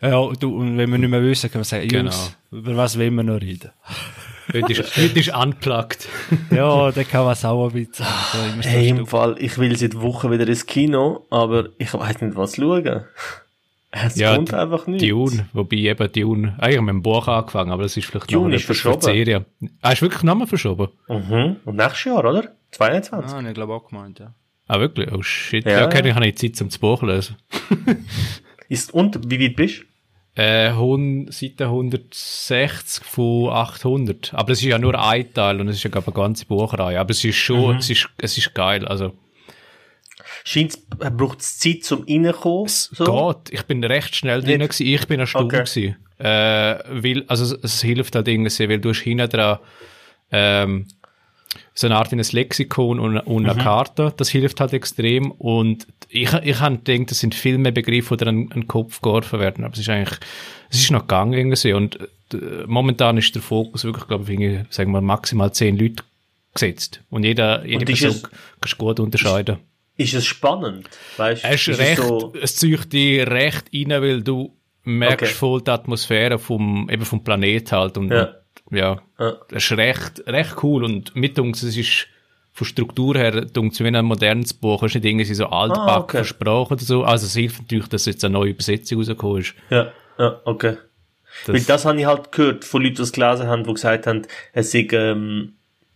Ja, du, und wenn wir nicht mehr wissen, können wir sagen, Genau. Jungs, über was wollen wir noch reden? Heute ist, heute ist unplugged. ja, dann kann man es auch ein bisschen. So, Hey, im Fall, ich will seit Wochen wieder ins Kino, aber ich weiß nicht, was schauen. Es Ja, kommt einfach nicht. Dune, wobei eben Dune, eigentlich mit dem Buch angefangen, aber das ist vielleicht Dune noch ist verschoben. Serie. Ah, ist wirklich nochmal verschoben? Mhm. Und nächstes Jahr, oder? 22. Ah, ich glaube auch gemeint, ja. Ah, wirklich? Oh shit. Ja, Ja, ja. okay, ich habe nicht Zeit zum das Buch lesen. Ist, und, wie weit bist du? Äh, Seite 160 von 800. Aber es ist ja nur ein Teil und es ist ja glaube ich, eine ganze Buchreihe. Aber es ist schon, Mhm. es ist, es ist geil. Also, Scheint, braucht es Zeit zum Reinkommen? es So? geht. Ich bin recht schnell drin gewesen. Ich bin erstaunt Okay. gewesen. Äh, weil, also, es, es hilft halt irgendwie, weil du hast hinten dran, ähm, so eine Art in ein Lexikon und, und Mhm. eine Karte. Das hilft halt extrem. Und ich, ich habe gedacht, das sind viel mehr Begriffe, die an den Kopf geworfen werden. Aber es ist eigentlich, es ist noch gegangen irgendwie. Und äh, momentan ist der Fokus wirklich, glaube ich, sagen wir maximal zehn Leute gesetzt. Und jeder, jede Und ist Person es- kannst du gut unterscheiden. Ist es spannend? Weißt Es ist es recht, so, es zieht dich recht rein, weil du merkst Okay. voll die Atmosphäre vom, eben vom Planet halt. Und, Ja. Ja, Ja. das ist recht, recht cool. Und mit uns, es ist von Struktur her, dunkt wie ein modernes Buch, es ist nicht irgendwie so altbacken Ah, okay. versprochen oder so. Also es hilft natürlich, dass jetzt eine neue Übersetzung rausgekommen ist. ja, ja, okay. Weil das habe ich halt gehört von Leuten, die es gelesen haben, die gesagt haben, es sei ähm,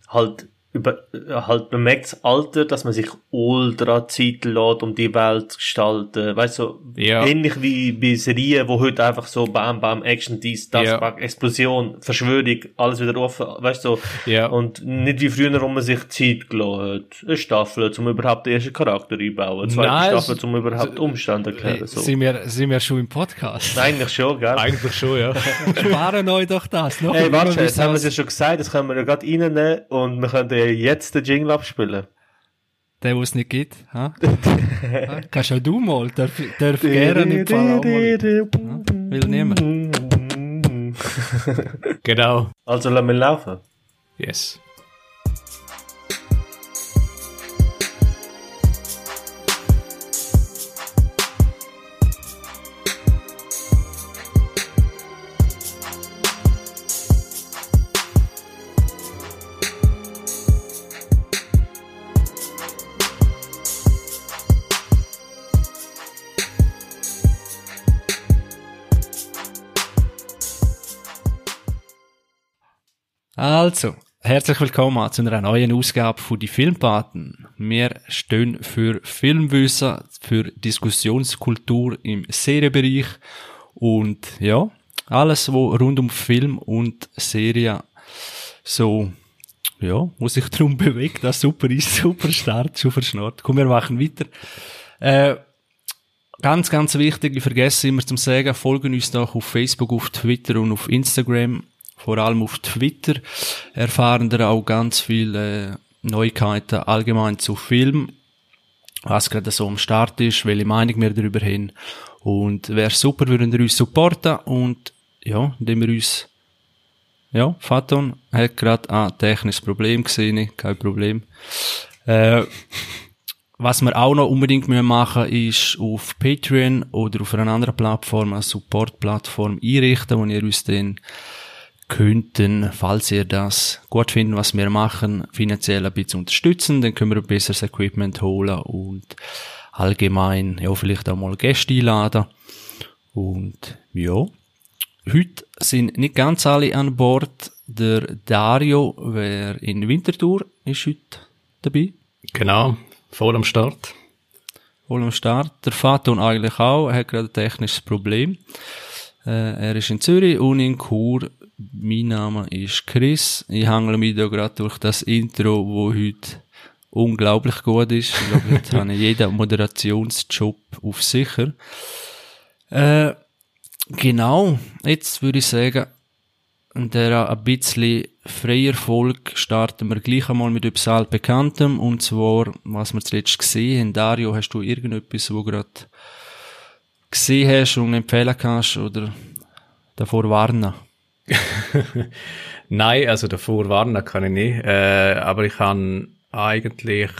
halt über, äh, halt man merkt das Alter, dass man sich ultra Zeit lässt, um die Welt zu gestalten. Weißt du, so Ja. ähnlich wie bei Serien, wo heute einfach so Bam, Bam, Action, dies, das, Ja. Bam, Explosion, Verschwörung, alles wieder offen, weißt du, so. Ja. Und nicht wie früher, wo man sich Zeit gelassen hat. Eine Staffel, um überhaupt den ersten Charakter einbauen. Eine zweite Nein, Staffel, um überhaupt Umstände erklären. So. Sind, wir, sind wir schon im Podcast? Eigentlich schon, gell? Eigentlich schon, ja. Sparen euch doch das. Noch Hey, warte, jetzt haben wir es ja schon gesagt, das können wir ja gerade reinnehmen und wir können ja jetzt den Jingle abspielen. Der, wo es nicht gibt. Ha? Kannst auch du mal. Darf, darf gerne im Fall auch mal. Will niemand. genau. Also lassen wir laufen. Yes. Also, herzlich willkommen zu einer neuen Ausgabe von die Filmpaten. Wir stehen für Filmwissen, für Diskussionskultur im Serienbereich und ja, alles, wo rund um Film und Serie so, ja, wo sich drum bewegt, das super ist, super Start, super Schnort. Komm, wir machen weiter. Äh, Ganz, ganz wichtig, ich vergesse immer zum sagen, folgen uns doch auf Facebook, auf Twitter und auf Instagram. Vor allem auf Twitter erfahren da auch ganz viele äh, Neuigkeiten allgemein zu Film, was gerade so am Start ist, welche Meinung wir darüber haben. Und wäre super, würden ihr uns supporten und ja, indem wir uns ja, Faton hat gerade ein technisches Problem gesehen, kein Problem. Äh, was wir auch noch unbedingt müssen machen ist auf Patreon oder auf einer anderen Plattform, eine Support-Plattform einrichten, wo ihr uns dann könnten, falls ihr das gut findet, was wir machen, finanziell ein bisschen unterstützen, dann können wir ein besseres Equipment holen und allgemein, ja, vielleicht auch mal Gäste einladen. Und, ja. Heute sind nicht ganz alle an Bord. Der Dario, wer in Winterthur ist heute dabei. Genau. Voll am Start. Voll am Start. Der Faton eigentlich auch. Er hat gerade ein technisches Problem. Äh, er ist in Zürich und in Chur. Mein Name ist Chris. Ich hangle mich da gerade durch das Intro, wo heute unglaublich gut ist. Ich glaube, heute habe ich jeden Moderationsjob auf sicher. Äh, genau. Jetzt würde ich sagen, in der ein bisschen freier Folge starten wir gleich einmal mit etwas altbekanntem. Und zwar, was wir zuletzt gesehen haben. Dario, hast du irgendetwas, wo gerade gesehen hast und empfehlen kannst oder davor warnen? Nein, also davor warnen kann ich nicht. Äh, aber ich habe eigentlich,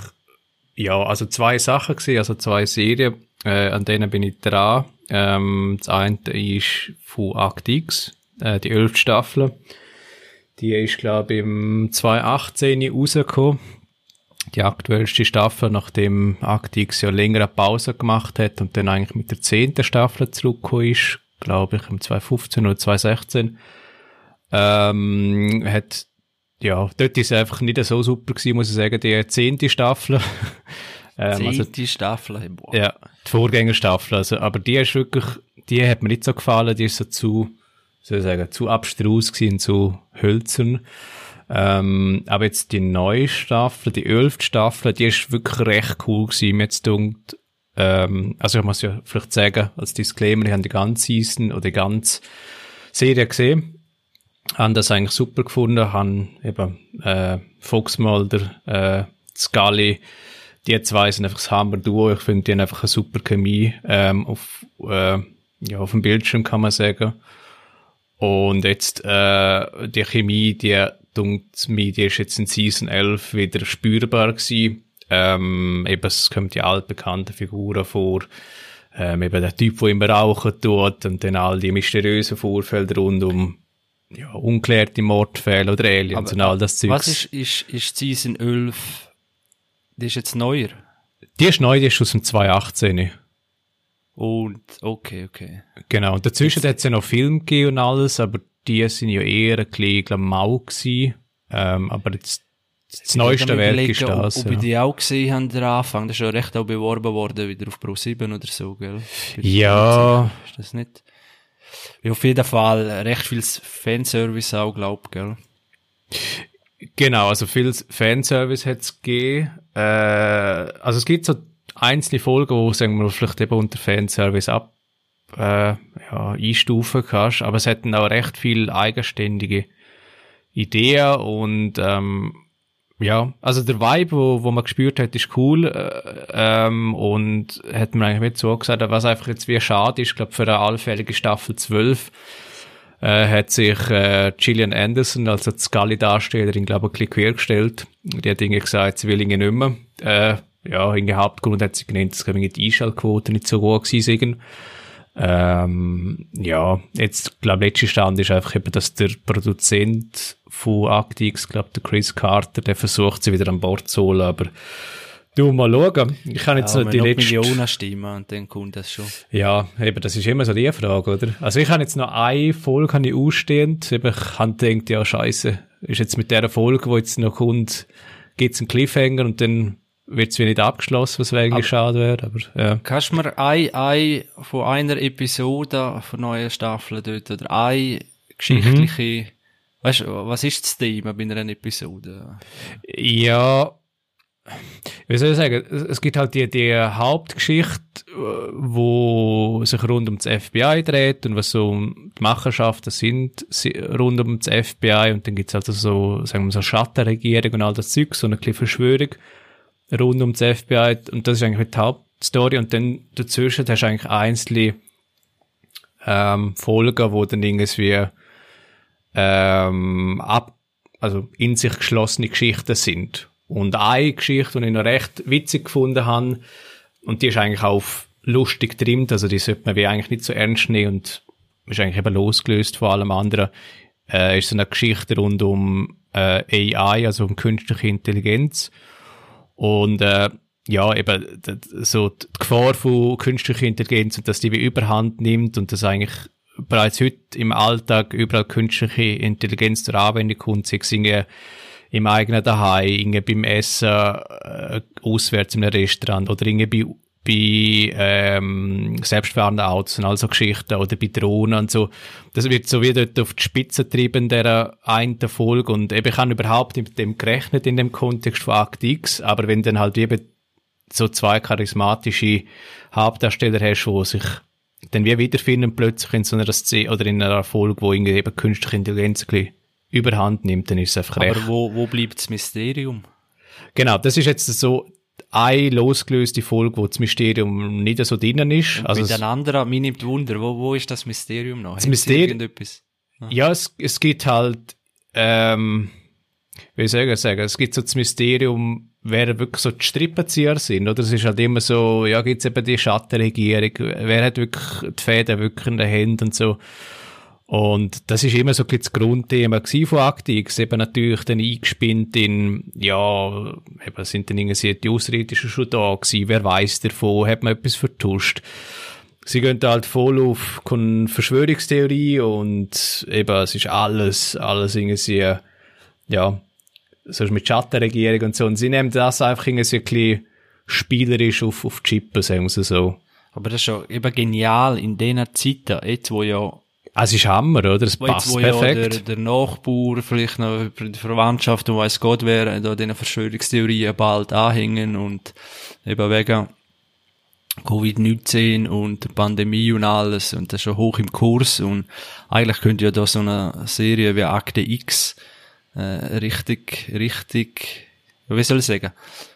ja, also zwei Sachen gesehen, also zwei Serien, äh, an denen bin ich dran. Ähm, das eine ist von Act X, äh, die elfte Staffel. Die ist, glaube ich, im 2018 rausgekommen. Die aktuellste Staffel, nachdem Act X ja längere Pause gemacht hat und dann eigentlich mit der zehnten Staffel zurückgekommen ist, glaube ich, im 2015 oder 2016. Ähm, hat, ja, dort ist es einfach nicht so super gewesen, muss ich sagen, die zehnte Staffel. ähm, also zehnte also, Staffel, boah. Ja, die Vorgängerstaffel, also, aber die ist wirklich, die hat mir nicht so gefallen, die ist so zu, soll ich sagen, zu abstrus gewesen, zu hölzern. Ähm, aber jetzt die neue Staffel, die elfte Staffel, die ist wirklich recht cool gewesen. Mir jetzt dunkt, ähm, also ich muss ja vielleicht sagen, als Disclaimer, ich habe die ganze Season oder die ganze Serie gesehen haben das eigentlich super gefunden, haben eben äh, Foxmulder, äh, Scully, die zwei sind einfach das Hammer-Duo. Ich finde, die haben einfach eine super Chemie ähm, auf, äh, ja, auf dem Bildschirm, kann man sagen. Und jetzt äh, die Chemie, die mir, die ist jetzt in Season 11 wieder spürbar gewesen. Ähm, eben, es kommen die altbekannten Figuren vor. Ähm, eben der Typ, der immer rauchen tut und dann all die mysteriösen Vorfälle rund um ja, unklärte Mordfälle oder Aliens Aber, und all das Zeug. Was ist, ist, ist Season 11? Die ist jetzt neuer? Die ist neu, die ist aus dem 2018. Und, okay, okay. Genau, und dazwischen hat es ja noch Film gegeben und alles, aber die sind ja eher ein bisschen, mau gewesen. Ähm, aber jetzt, das neueste Werk ist das. Ob, ob ja. ich die auch gesehen habe, der Anfang, das ist ja recht auch beworben worden, wieder auf Pro 7 oder so, gell? Ja. Ist das nicht? Ja, auf jeden Fall recht viel Fanservice auch, glaub, gell? Genau, also viel Fanservice hat es gegeben. Äh, also es gibt so einzelne Folgen, wo sagen wir vielleicht eben unter Fanservice ab äh, ja, einstufen kannst, aber es hätten auch recht viel eigenständige Ideen und ähm, ja, also der Vibe, wo, wo man gespürt hat, ist cool äh, ähm, und hat mir eigentlich mit so gesagt, was einfach jetzt wie schade ist, glaube für eine allfällige Staffel 12 äh, hat sich äh, Gillian Anderson, also die Scully-Darstellerin, glaube ich, ein bisschen quergestellt. Die hat irgendwie gesagt, sie will irgendwie nicht mehr. Äh, ja, irgendwie Hauptgrund hat sie genannt, dass die Einschaltquote nicht so gut gewesen ähm, ja, jetzt, glaube letzter Stand ist einfach eben, dass der Produzent von Actix, glaube der Chris Carter, der versucht sie wieder an Bord zu holen, aber du mal schauen. Ich kann jetzt ja, noch die letzte... Millionen Stimmen und dann kommt das schon. Ja, eben, das ist immer so die Frage, oder? Also ich habe jetzt noch eine Folge habe ich ausstehend, eben, ich habe gedacht, ja, scheiße, ist jetzt mit der Folge, wo jetzt noch kommt, gibt's einen Cliffhanger und dann wird es nicht abgeschlossen, was eigentlich schade wäre, aber ja. Kannst du mir ein, ein von einer Episode von neuen Staffeln dort oder ein geschichtliche, mhm. weißt du, was ist das Thema bei einer Episode? Ja, wie soll ich sagen, es gibt halt die, die Hauptgeschichte, wo sich rund um das FBI dreht und was so die Machenschaften sind rund um das FBI und dann gibt's halt so, sagen wir so Schattenregierung und all das Zeug, so eine kleine Verschwörung rund um das FBI und das ist eigentlich die Hauptstory und dann dazwischen hast du eigentlich einzelne ähm, Folgen, wo dann irgendwie ähm, ab, also in sich geschlossene Geschichten sind. Und eine Geschichte, die ich noch recht witzig gefunden habe, und die ist eigentlich auf lustig trimmt, also die sollte man wie eigentlich nicht so ernst nehmen und ist eigentlich eben losgelöst von allem anderen, äh, ist so eine Geschichte rund um äh, AI, also um künstliche Intelligenz. Und äh, ja, eben so die Gefahr von künstlicher Intelligenz und dass die wie Überhand nimmt und dass eigentlich bereits heute im Alltag überall künstliche Intelligenz zur Anwendung kommt, sei es im eigenen Daheim, beim Essen, äh, auswärts in einem Restaurant oder irgendwie bei bei ähm, selbstfahrenden Autos und all so Geschichten oder bei Drohnen und so. Das wird so wie dort auf die Spitze getrieben der einen Folge und eben ich habe überhaupt mit dem gerechnet in dem Kontext von Act X, aber wenn dann halt eben so zwei charismatische Hauptdarsteller hast, wo sich dann wie wiederfinden plötzlich in so einer Szene oder in einer Folge, wo irgendwie eben künstliche Intelligenz ein bisschen überhand nimmt, dann ist es einfach recht. Aber wo, wo bleibt das Mysterium? Genau, das ist jetzt so, eine losgelöste Folge, wo das Mysterium nicht so drinnen ist. Und also mit ein anderer, mir nimmt Wunder, wo, wo ist das Mysterium noch? Das Mysterium, ja, ja es, es gibt halt, ähm, wie soll ich sagen, es gibt so das Mysterium, wer wirklich so die Strippenzieher sind, oder? Es ist halt immer so, ja, gibt's eben die Schattenregierung, wer hat wirklich die Fäden wirklich in den Händen und so. Und das ist immer so das Grundthema von Actix, eben natürlich dann eingespinnt in, ja, eben sind dann irgendwie die Ausrittischen schon da gewesen, wer weiß davon, hat man etwas vertuscht. Sie gehen halt voll auf Verschwörungstheorie und eben, es ist alles, alles irgendwie, ja, so mit Schattenregierung und so. Und sie nehmen das einfach irgendwie ein bisschen spielerisch auf, auf Chippen, sagen wir so. Aber das ist schon eben genial in diesen Zeiten, jetzt wo ja es ist Hammer, oder? Es passt jetzt, wo perfekt. Ja der, der Nachbar, vielleicht noch über die Verwandtschaft und weiss Gott wer, da diesen Verschwörungstheorien bald anhängen und eben wegen Covid-19 und der Pandemie und alles und das ist schon hoch im Kurs und eigentlich könnte ja da so eine Serie wie Akte X äh, richtig, richtig, wie soll ich sagen,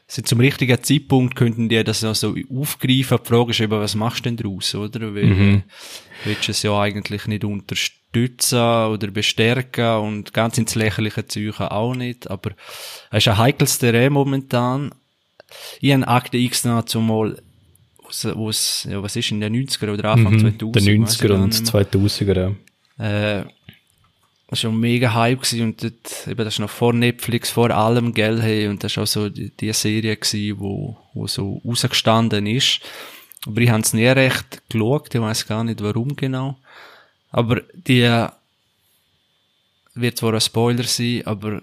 so zum richtigen Zeitpunkt könnten die das noch so aufgreifen. Die Frage ist eben, was machst du denn daraus, oder? Weil, mhm. willst du es ja eigentlich nicht unterstützen oder bestärken und ganz ins lächerliche Zeichen auch nicht. Aber es ist ein heikles Terrain momentan. Ich habe Akte X noch zumal wo es, ja, was ist in den 90er oder Anfang mhm, 2000? Der 90er und 2000er, ja. Äh, schon mega Hype gewesen und dort, eben, das war noch vor Netflix, vor allem, gell, hey, und das war auch so die, die Serie gewesen, wo, wo so rausgestanden ist. Aber ich habe es nie recht geschaut, ich weiß gar nicht warum genau. Aber die wird zwar ein Spoiler sein, aber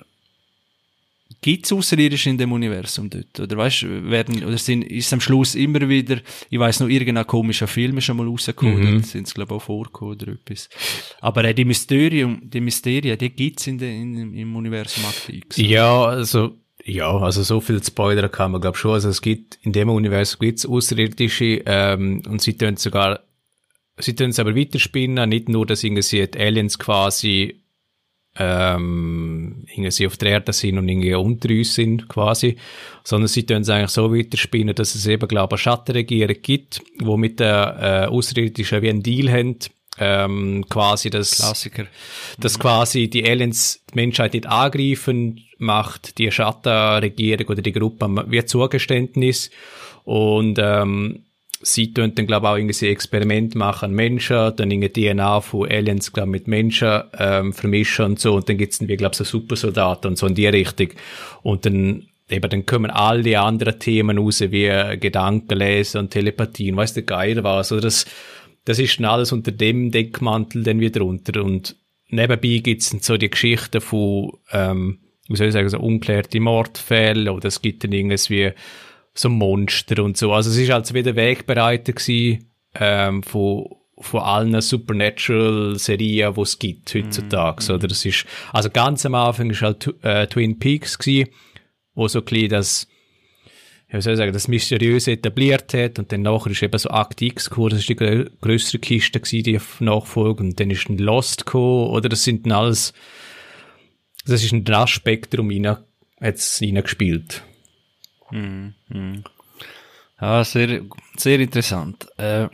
Gibt es Außerirdische in dem Universum dort? Oder weißt werden, oder sind, ist am Schluss immer wieder, ich weiß noch, irgendein komischer Film ist schon mal rausgekommen, mhm. sind es, glaube ich, auch vorgekommen oder etwas. Aber äh, die Mysterium, die Mysterien, die gibt's in, in, im Universum Akte X. Ja, also, ja, also so viel Spoiler kann man, glaube schon. Also es gibt, in dem Universum gibt's Außerirdische, ähm, und sie tun sogar, sie tun es aber weiterspinnen, nicht nur, dass irgendwie die Aliens quasi ähm, sie auf der Erde sind und irgendwie unter uns sind, quasi. Sondern sie tun es eigentlich so weiterspinnen, dass es eben, glaube ich, eine Schattenregierung gibt, wo mit der äh, Außerirdischen wie ein Deal haben, ähm, quasi das, Klassiker. dass mhm. quasi die Aliens die Menschheit nicht angreifen, macht die Schattenregierung oder die Gruppe wie Zugeständnis und ähm, sie tun dann, glaube ich, auch irgendwie Experiment machen an Menschen, dann irgendwie DNA von Aliens, glaube mit Menschen ähm, vermischen und so, und dann gibt's dann, wie, glaube so Supersoldaten und so in die Richtung. Und dann eben, dann kommen all die anderen Themen raus, wie Gedankenlesen und Telepathie und weiss der Geier was, oder das, das ist dann alles unter dem Deckmantel dann wieder drunter und nebenbei gibt's dann so die Geschichten von, ähm, wie soll ich sagen, so unklärte Mordfälle, oder es gibt dann irgendwie so Monster und so. Also es ist halt wieder Wegbereiter gewesen, ähm, von, von allen Supernatural-Serien, die es gibt heutzutage. Mm, Oder es ist, also ganz am Anfang ist halt äh, Twin Peaks gewesen, wo so ein bisschen das, ja, soll ich sagen, das Mysteriöse etabliert hat und dann nachher ist eben so Act X gekommen, das ist die grö grössere Kiste gewesen, die nachfolgt und dann ist ein Lost gekommen, oder das sind dann alles, das ist ein das Spektrum rein, hat es reingespielt. Mhm. Mhm. Ja, sehr, sehr interessant. Äh,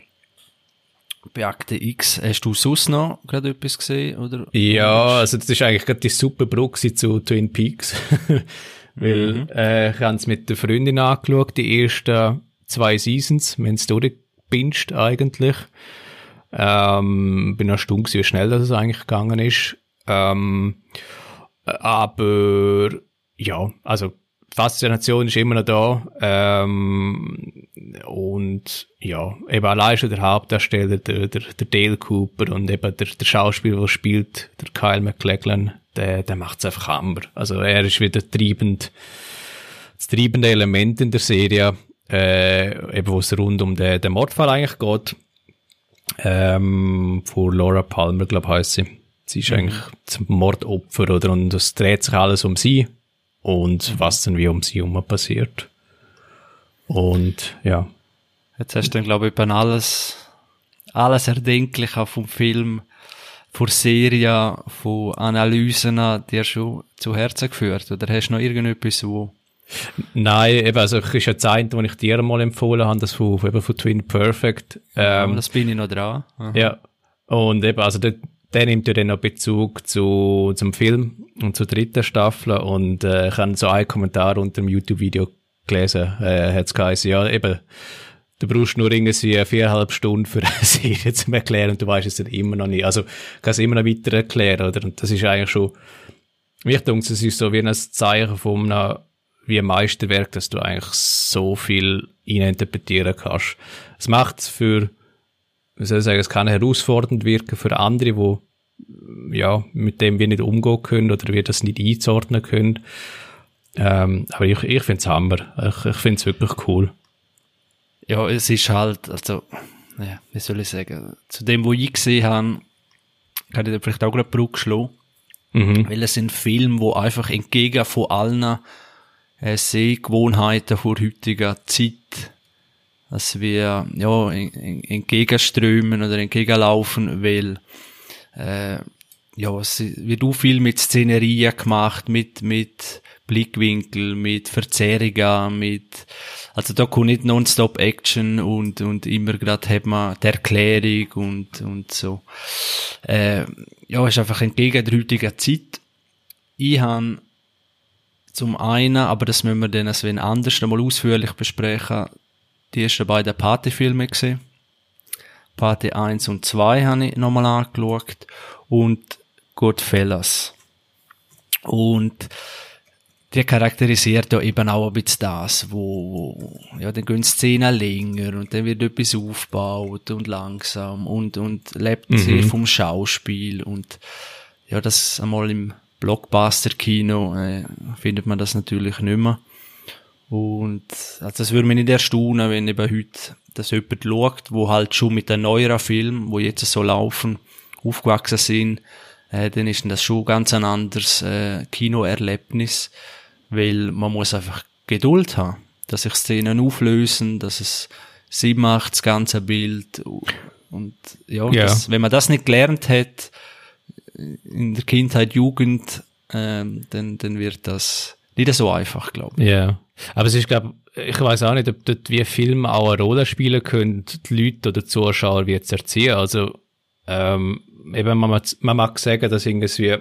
bei Akte X, hast du sonst noch gerade etwas gesehen, oder? Ja, also das ist eigentlich gerade die super Brücke zu Twin Peaks. Weil, mhm. äh, ich habe es mit der Freundin angeschaut, die ersten zwei Seasons, haben es durchgebinged eigentlich. Ähm, bin erstaunt, wie schnell das eigentlich gegangen ist. Ähm, aber, ja, also Faszination ist immer noch da. Ähm, und ja, eben allein schon der Hauptdarsteller, der, der, der Dale Cooper und eben der, der Schauspieler, der spielt, der Kyle MacLachlan, der, der macht's einfach hammer. Also er ist wieder treibend, das treibende Element in der Serie, äh, eben wo es rund um den, den Mordfall eigentlich geht. Ähm, von Laura Palmer, glaube ich, heisst sie. Sie ist mhm. eigentlich zum Mordopfer, oder? Und es dreht sich alles um sie und mhm. was dann wie um sie herum passiert. Und ja. Jetzt hast du dann, glaube ich, über alles, alles Erdenkliche vom Film, von Serien, von Analysen dir schon zu Herzen geführt? Oder hast du noch irgendetwas, wo Nein, eben, also ich ist ja das eine, was ich dir mal empfohlen habe, das von, eben von Twin Perfect. Ähm, das bin ich noch dran. Aha. Ja. Und eben, also der, der nimmt ja dann noch Bezug zu, zum Film und zur dritten Staffel und äh, ich habe so einen Kommentar unter dem YouTube-Video gelesen, äh, hat es geheißen, ja, eben, du brauchst nur irgendwie viereinhalb Stunden für eine Serie zu erklären und du weißt es dann immer noch nicht. Also, kannst immer noch weiter erklären, oder? Und das ist eigentlich schon, mich denke, es ist so wie ein Zeichen von einem, wie ein Meisterwerk, dass du eigentlich so viel interpretieren kannst. Es macht es für, wie soll ich sagen, es kann herausfordernd wirken für andere, die ja, mit dem wir nicht umgehen können oder wir das nicht einzuordnen können. Ähm, aber ich, ich finde es Hammer. Ich, ich finde es wirklich cool. Ja, es ist halt, also, ja, wie soll ich sagen, zu dem, wo ich gesehen habe, kann ich da vielleicht auch gerade Brücke schlagen. Mhm. Weil es sind Filme, wo einfach entgegen von allen äh, Sehgewohnheiten vor heutiger Zeit, dass wir ja entgegenströmen oder entgegenlaufen, weil äh, ja, es wird auch viel mit Szenerien gemacht, mit mit Blickwinkel, mit Verzerrungen, mit also da kommt nicht nonstop Action und und immer gerade hat man die Erklärung und und so. Äh, ja, ist einfach entgegen der heutigen Zeit. Ich habe zum einen, aber das müssen wir dann als wenn anders nochmal ausführlich besprechen, die ersten beiden Partyfilme gesehen. Party 1 und 2 habe ich nochmal angeschaut und Goodfellas. Und der charakterisiert ja eben auch ein bisschen das, wo, wo ja, dann gehen Szenen länger und dann wird etwas aufgebaut und langsam und, und lebt mhm. sehr vom Schauspiel und ja, das einmal im Blockbuster-Kino äh, findet man das natürlich nicht mehr. Und also das würde mich nicht erstaunen, wenn eben heute das jemand schaut, wo halt schon mit den neueren Filmen, wo jetzt so laufen, aufgewachsen sind, äh, dann ist das schon ganz ein anderes äh, Kinoerlebnis, weil man muss einfach Geduld haben, dass sich Szenen auflösen, dass es Sinn macht, das ganze Bild und ja, ja. Das, wenn man das nicht gelernt hat in der Kindheit, Jugend, ähm, dann, dann wird das nicht so einfach, glaube ich. Ja. Aber es ist, glaube ich, weiß auch nicht, ob dort wie Film auch eine Rolle spielen können, die Leute oder die Zuschauer wie zu erziehen. Also, ähm, eben, man, man mag sagen, dass irgendwie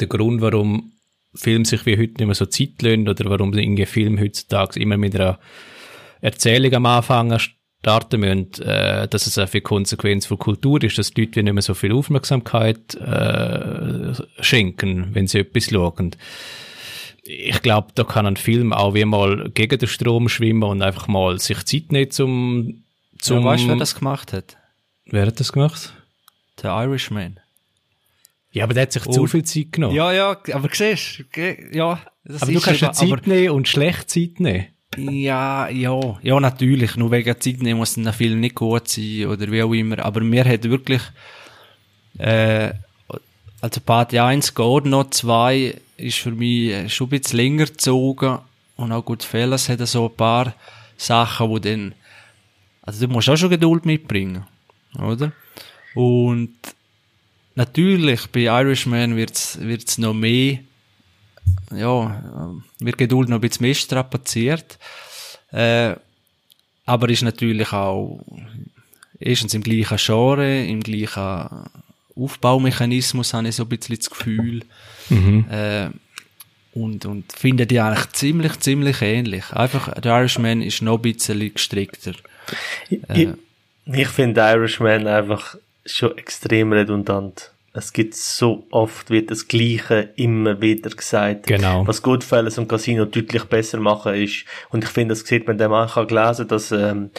der Grund, warum Film sich wie heute nicht mehr so Zeit lassen oder warum irgendwie Film heutzutage immer mit einer Erzählung am Anfang starten müssen, äh, dass es eine Konsequenz von Kultur ist, dass die Leute nicht mehr so viel Aufmerksamkeit äh, schenken, wenn sie etwas schauen ich glaube, da kann ein Film auch wie mal gegen den Strom schwimmen und einfach mal sich Zeit nehmen zum, zum... Ja, weißt du, wer das gemacht hat? Wer hat das gemacht? Der Irishman. Ja, aber der hat sich und, zu viel Zeit genommen. Ja, ja, aber siehst ja. Das aber du kannst ja Zeit nehmen und schlecht Zeit nehmen. Ja, ja, ja, natürlich. Nur wegen Zeit nehmen muss ein Film nicht gut sein oder wie auch immer. Aber mir hat wirklich, äh, also Part 1 geht noch, 2 ist für mich schon ein bisschen länger gezogen und auch gut Fellas hat so ein paar Sachen, wo dann, also du musst auch schon Geduld mitbringen, oder? Und natürlich bei Irishman wird's wird's noch mehr, ja, wird Geduld noch ein bisschen mehr strapaziert, äh, aber ist natürlich auch erstens im gleichen Genre, im gleichen Aufbaumechanismus habe ich so ein bisschen das Gefühl. Mhm. Äh, und, und finde die eigentlich ziemlich, ziemlich ähnlich. Einfach, der Irishman ist noch ein bisschen gestrickter. Äh, ich, ich finde Irishman einfach schon extrem redundant. Es gibt so oft wird das Gleiche immer wieder gesagt. Genau. Was Goodfellas und Casino deutlich besser machen ist. Und ich finde, das sieht man dem auch gelesen, dass ähm,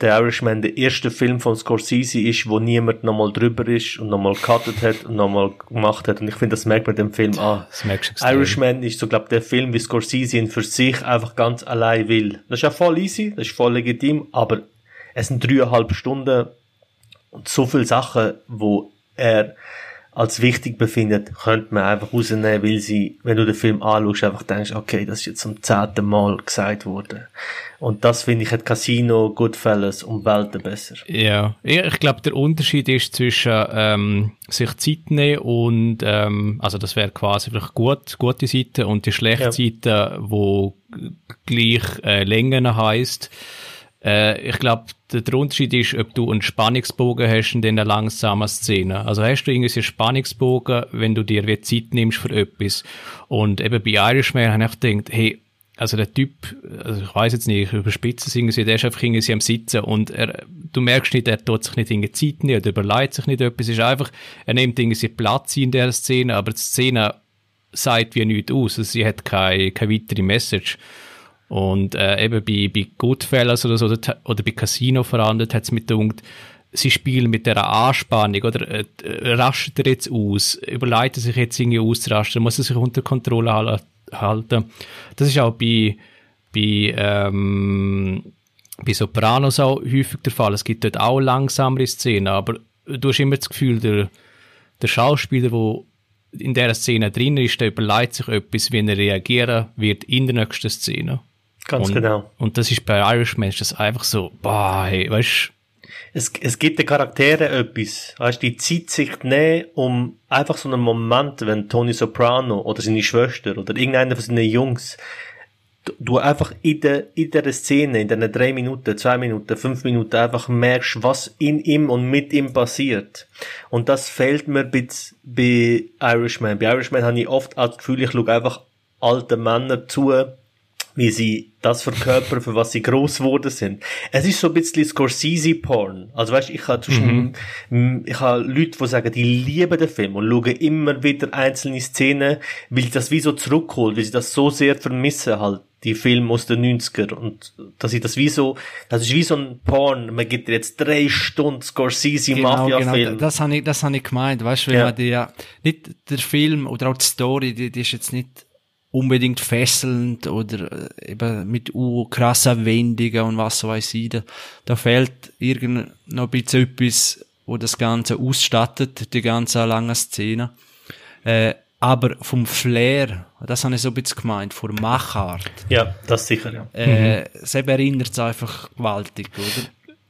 der Irishman der erste Film von Scorsese ist, wo niemand nochmal drüber ist und nochmal cuttet hat und nochmal gemacht hat. Und ich finde, das merkt man dem Film an. Das merkst du Irishman ist so, glaube der Film, wie Scorsese ihn für sich einfach ganz allein will. Das ist ja voll easy, das ist voll legitim, aber es sind dreieinhalb Stunden und so viele Sachen, wo er als wichtig befindet, könnte man einfach rausnehmen, weil sie, wenn du den Film anschaust, einfach denkst, okay, das ist jetzt zum zehnten Mal gesagt worden. Und das finde ich hat Casino, Goodfellas und Welten besser. Ja, ich glaube, der Unterschied ist zwischen ähm, sich Zeit nehmen und, ähm, also das wäre quasi vielleicht gut, gute Seite und die schlechte ja. Seite, wo gleich äh, Längen heisst, äh, ich glaube, der, Unterschied ist, ob du einen Spannungsbogen hast in dieser langsamen Szene. Also hast du irgendwie einen Spannungsbogen, wenn du dir Zeit nimmst für etwas. Und eben bei Irishman habe ich gedacht, hey, also der Typ, also ich weiß jetzt nicht, ich überspitze es irgendwie, der ist einfach irgendwie am Sitzen und er, du merkst nicht, er tut sich nicht in Zeit nicht oder überlegt sich nicht etwas, es ist einfach, er nimmt irgendwie Platz in der Szene, aber die Szene sagt wie nichts aus, also sie hat keine, keine weitere Message. Und äh, eben bei, bei Goodfellas oder so, oder, oder bei Casino verhandelt hat es mit der sie spielen mit der Anspannung oder äh, rastet er jetzt aus, überlegt er sich jetzt irgendwie auszurasten, muss er sich unter Kontrolle halten. Das ist auch bei, bei, ähm, bei Sopranos auch häufig der Fall. Es gibt dort auch langsamere Szenen, aber du hast immer das Gefühl, der, der Schauspieler, der in dieser Szene drin ist, der überlegt sich etwas, wie er reagieren wird in der nächsten Szene. Ganz und, genau. Und das ist bei Irishman ist das einfach so, boah, hey, weißt es, es gibt den Charakteren etwas, weißt, die Zeit sich nehmen, um einfach so einen Moment, wenn Tony Soprano oder seine Schwester oder irgendeiner von seinen Jungs, du, du einfach in der, in der Szene, in den drei Minuten, zwei Minuten, fünf Minuten einfach merkst, was in ihm und mit ihm passiert. Und das fehlt mir bei, bei Irishman. Bei Irishman habe ich oft das Gefühl, ich schaue einfach alte Männer zu, wie sie das verkörpern, für was sie groß geworden sind. Es ist so ein bisschen Scorsese-Porn. Also weißt, ich habe mhm. ich habe Leute, die sagen, die lieben den Film und schauen immer wieder einzelne Szenen, weil das wie so zurückholt, weil sie das so sehr vermissen halt die Filme aus den 90er und dass ich das wie so, das ist wie so ein Porn, man gibt jetzt drei Stunden Scorsese genau, Mafia-Film. Genau, das habe ich, das habe ich gemeint, weißt du, wenn ja. man die, nicht der Film oder auch die Story, die, die ist jetzt nicht unbedingt fesselnd oder äh, eben mit uh, krasser Wendungen und was weiß ich. Da, da fehlt irgend noch ein bisschen etwas, wo das Ganze ausstattet, die ganze lange Szene. Äh, aber vom Flair, das habe ich so ein bisschen gemeint, von Machart. Ja, das sicher, ja. Äh, mhm. Es erinnert es einfach gewaltig, oder?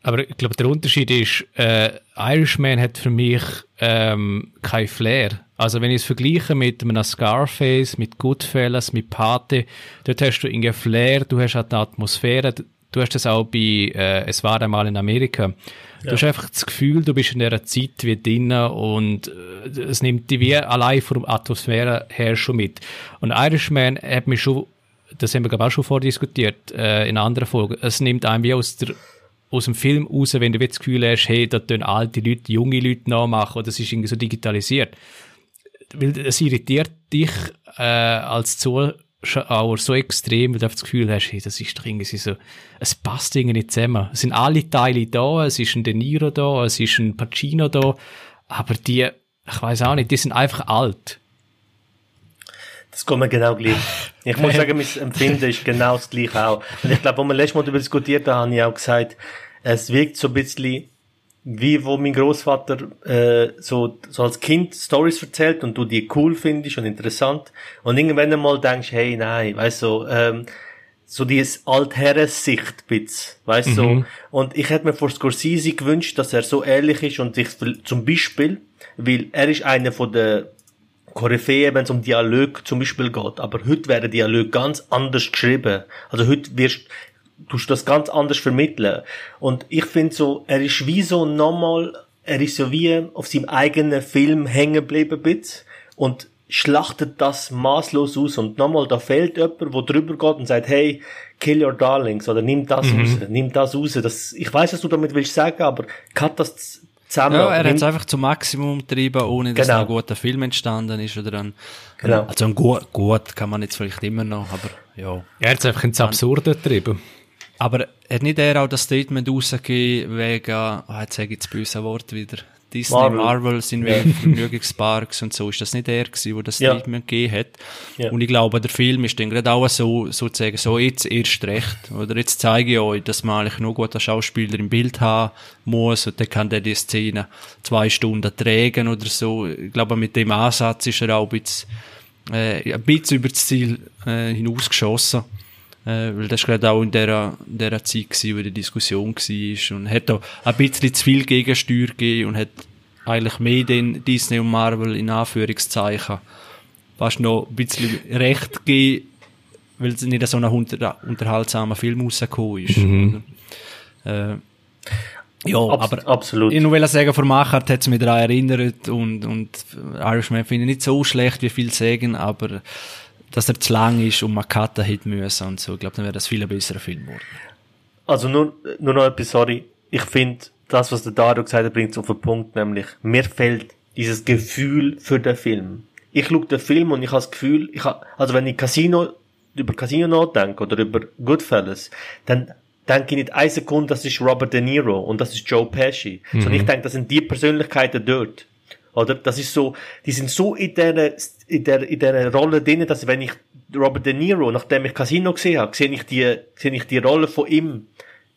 Aber ich glaube, der Unterschied ist, äh, Irishman hat für mich ähm, kein Flair. Also wenn ich es vergleiche mit einem Scarface, mit Goodfellas, mit Pate, dort hast du irgendwie Flair, du hast halt eine Atmosphäre, du hast das auch bei äh, Es war einmal in Amerika. Du ja. hast einfach das Gefühl, du bist in dieser Zeit wie drinnen und äh, es nimmt dich wie allein von der Atmosphäre her schon mit. Und Irishman hat mich schon, das haben wir glaube auch schon vordiskutiert, äh, in anderen Folgen, es nimmt einem wie aus der aus dem Film raus, wenn du das Gefühl hast, hey, da tun alte Leute, junge Leute nachmachen oder das ist irgendwie so digitalisiert weil es irritiert dich äh, als Zuschauer so extrem, weil du das Gefühl hast, hey, das ist doch irgendwie so, es passt irgendwie nicht zusammen. Es sind alle Teile da, es ist ein De Niro da, es ist ein Pacino da, aber die, ich weiß auch nicht, die sind einfach alt. Das kommt mir genau gleich. Ich muss sagen, mein Empfinden ist genau das gleiche auch. Und ich glaube, als wir letztes Mal darüber diskutiert haben, habe ich auch gesagt, es wirkt so ein bisschen wie wo mein Großvater äh, so, so als Kind Stories erzählt und du die cool findest und interessant und irgendwann einmal denkst, hey, nein, weißt du, ähm, so dieses Altherrensicht bits, weißt du, mhm. so. und ich hätte mir vor Scorsese gewünscht, dass er so ehrlich ist und sich zum Beispiel, weil er ist einer von der Koryphäe, wenn es um Dialog zum Beispiel geht. Aber heute werden Dialog ganz anders geschrieben. Also heute wirst, tust das ganz anders vermitteln. Und ich finde so, er ist wie so nochmal, er ist so wie auf seinem eigenen Film hängen geblieben bit und schlachtet das maßlos aus und nochmal, da fehlt jemand, wo drüber geht und sagt, hey, kill your darlings oder nimm das mhm. raus, nimm das raus. Das, ich weiß, was du damit willst sagen, aber cut das zusammen. Ja, er hat es einfach zum Maximum getrieben, ohne dass genau. ein guter Film entstanden ist oder ein, genau. also ein gut, gut kann man jetzt vielleicht immer noch, aber ja. Er hat es einfach ins Absurde getrieben. Aber hat nicht er auch das Statement rausgegeben, wegen, oh, jetzt sage ich das böse Wort wieder, Disney, Marvel, Marvel sind wie Vergnügungsparks und so. Ist das nicht er gewesen, der das ja. Statement gegeben hat? Ja. Und ich glaube, der Film ist dann gerade auch so, sozusagen, so jetzt erst recht. Oder jetzt zeige ich euch, dass man eigentlich nur guter Schauspieler im Bild haben muss und dann kann der die Szene zwei Stunden tragen oder so. Ich glaube, mit dem Ansatz ist er auch ein bisschen, äh, ein bisschen über das Ziel äh, hinausgeschossen. Äh, weil das war gerade auch in dieser, in dieser Zeit, gewesen, wo die Diskussion war. Und hat auch ein bisschen zu viel Gegensteuer gegeben und hat eigentlich mehr den Disney und Marvel in Anführungszeichen fast noch ein bisschen recht gegeben, weil es nicht so ein unter unterhaltsamer Film rausgekommen ist. Mhm. Äh, ja, Abs aber absolut. ich will sagen, von Machart hat es mich daran erinnert und, und Irishman finde ich nicht so schlecht, wie viel sagen, aber dass er zu lang ist und man hätte müssen und so. Ich glaube, dann wäre das viel ein besserer Film geworden. Also nur, nur noch etwas, sorry. Ich finde, das, was der Dario gesagt hat, bringt es auf den Punkt, nämlich, mir fehlt dieses Gefühl für den Film. Ich schaue den Film und ich habe das Gefühl, ich hab, also wenn ich Casino, über Casino nachdenke oder über Goodfellas, dann denke ich nicht eine Sekunde, das ist Robert De Niro und das ist Joe Pesci. Mhm. Sondern ich denke, das sind die Persönlichkeiten dort. Oder? Das ist so, die sind so in der, in der, in der Rolle drin, dass wenn ich Robert De Niro, nachdem ich Casino gesehen habe, sehe ich die, sehe ich die Rolle von ihm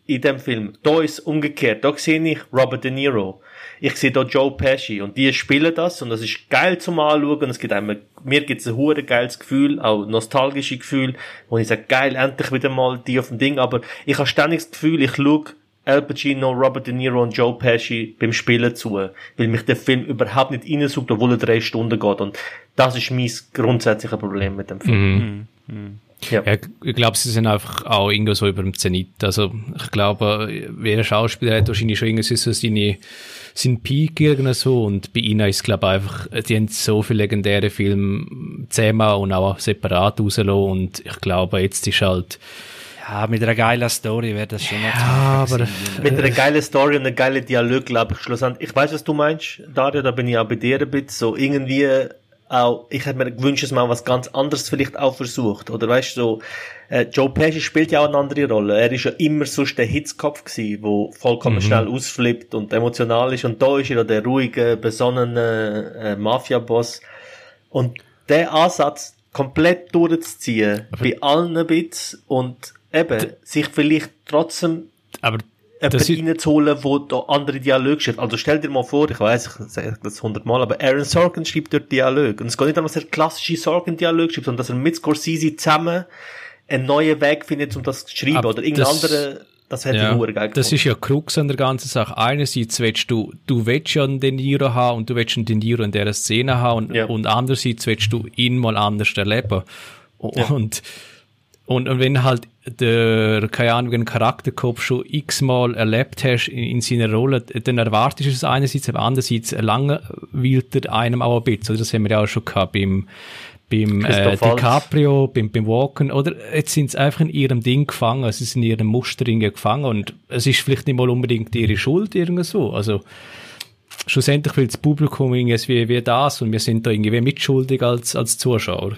in dem Film. Da ist umgekehrt. Da sehe ich Robert De Niro. Ich sehe da Joe Pesci und die spielen das und das ist geil zum Anschauen. Es gibt einem, mir gibt es ein hure geiles Gefühl, auch nostalgische Gefühl, wo ich sage, geil, endlich wieder mal die auf dem Ding. Aber ich habe ständig das Gefühl, ich schaue Al Pacino, Robert De Niro und Joe Pesci beim Spielen zu, weil mich der Film überhaupt nicht reinsucht, obwohl er drei Stunden geht. Und das ist mein grundsätzliches Problem mit dem Film. Mhm. Mhm. Ja. ja. ich glaube, sie sind einfach auch irgendwo so über dem Zenit. Also, ich glaube, jeder Schauspieler hat wahrscheinlich schon irgendwie so seine, seinen Peak irgendwie so. Und bei ihnen ist, glaube ich, einfach, die haben so viele legendäre Filme zusammen und auch separat rausgelassen. Und ich glaube, jetzt ist halt, ja, mit einer geilen Story wäre das schon ja, aber Mit einer geilen Story und einem geilen Dialog, glaube ich, schlussendlich. Ich weiß, was du meinst, Dario, da bin ich auch bei dir ein bisschen so irgendwie auch, ich hätte mir gewünscht, dass man was ganz anderes vielleicht auch versucht. Oder weißt du, so, äh, Joe Pesci spielt ja auch eine andere Rolle. Er ist ja immer sonst der Hitzkopf gewesen, wo vollkommen mhm. schnell ausflippt und emotional ist. Und da ist er ja der ruhige, besonnene äh, Mafia-Boss. Und der Ansatz komplett durchzuziehen, aber bei allen Bits und eben, sich vielleicht trotzdem aber jemanden reinzuholen, wo da andere Dialoge schreibt. Also stell dir mal vor, ich weiß, ich sage das hundertmal, aber Aaron Sorkin schreibt dort Dialog. Und es geht nicht darum, dass er klassische Sorkin-Dialog schreibt, sondern dass er mit Scorsese zusammen einen neuen Weg findet, um das zu schreiben. Aber oder irgendein andere, das hätte ja, ich geil Das ist ja Krux an der ganzen Sache. Einerseits willst du, du willst ja einen De Niro haben und du willst einen De Niro in dieser Szene haben und, ja. und andererseits willst du ihn mal anders erleben. Und, ja. und und, und wenn halt der, keine Ahnung, einen Charakterkopf schon x-mal erlebt hast in, in, seiner Rolle, dann erwartest du es einerseits, aber andererseits langweilt er einem auch ein bisschen. Das haben wir ja auch schon gehabt beim, beim äh, DiCaprio, beim, beim Walken, oder jetzt sind sie einfach in ihrem Ding gefangen, sie sind in ihrem Mustering gefangen und es ist vielleicht nicht mal unbedingt ihre Schuld irgendwo. Also schlussendlich will das Publikum irgendwie wie das und wir sind da irgendwie mitschuldig als, als Zuschauer.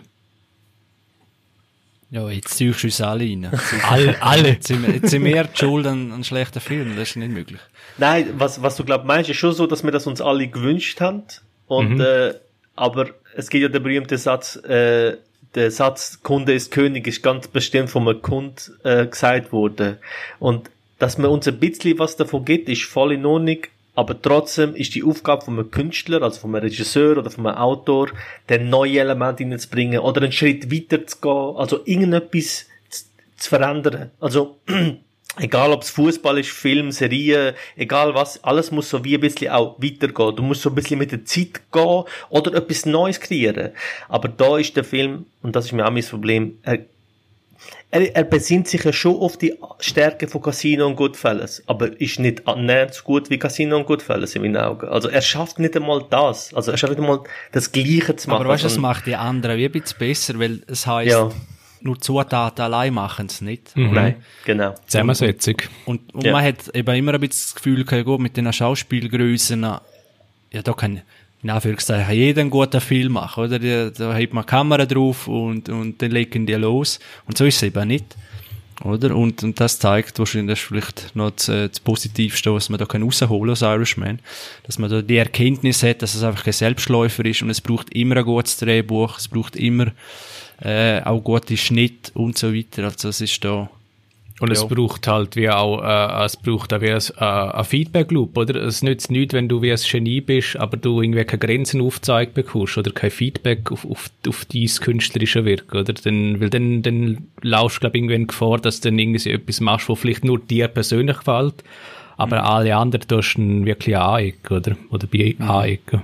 Ja, jetzt ziehst du uns alle rein. alle, alle. Jetzt sind, wir, jetzt sind wir die Schuld an, an schlechten Filmen, das ist nicht möglich. Nein, was, was du glaub meinst, ist schon so, dass wir das uns alle gewünscht haben. Und, mhm. äh, aber es gibt ja den berühmten Satz, äh, der Satz, Kunde ist König, ist ganz bestimmt von einem Kund äh, gesagt worden. Und dass man uns ein bisschen was davon gibt, ist voll in Ordnung, aber trotzdem ist die Aufgabe von einem Künstler, also von einem Regisseur oder von einem Autor, den neue Elemente hineinzubringen oder einen Schritt weiter zu gehen, also irgendetwas zu, zu verändern. Also, egal ob es Fußball ist, Film, Serie, egal was, alles muss so wie ein bisschen auch weitergehen. Du musst so ein bisschen mit der Zeit gehen oder etwas Neues kreieren. Aber da ist der Film, und das ist mir auch mein Problem, er er, er besinnt sich ja schon auf die Stärke von Casino und Goodfellas, aber ist nicht annähernd so gut wie Casino und Goodfellas in meinen Augen. Also er schafft nicht einmal das. Also er schafft nicht einmal das Gleiche zu machen. Aber weißt du, das macht die anderen wie ein bisschen besser, weil es heisst, ja. nur Zutaten allein machen es nicht. Mhm. Nein, genau. Zusammensetzung. Und, und ja. man hat eben immer ein bisschen das Gefühl, okay, gut, mit den Schauspielgrößen, ja, da kann in Anführungszeichen jeder einen guten Film machen, oder? Da, da hat man Kamera drauf und, und dann legen die los. Und so ist es eben nicht. Oder? Und, und das zeigt wahrscheinlich, das ist vielleicht noch das, das Positivste, was man da kann rausholen aus Irishman. Dass man da die Erkenntnis hat, dass es einfach kein Selbstläufer ist und es braucht immer ein gutes Drehbuch, es braucht immer, äh, auch gute Schnitt und so weiter. Also es ist da, und ja. es braucht halt wie auch, äh, es braucht auch wie ein, äh, ein Feedback-Loop, oder? Es nützt nichts, wenn du wie ein Genie bist, aber du irgendwie keine Grenzen aufgezeigt bekommst oder kein Feedback auf, auf, auf dein künstlerische Wirken, oder? Dann, weil dann, dann laufst du, glaube ich, irgendwie in Gefahr, dass du dann irgendwie etwas machst, was vielleicht nur dir persönlich gefällt, aber mhm. alle anderen tust du wirklich anecken, oder? Oder bei mhm. anecken.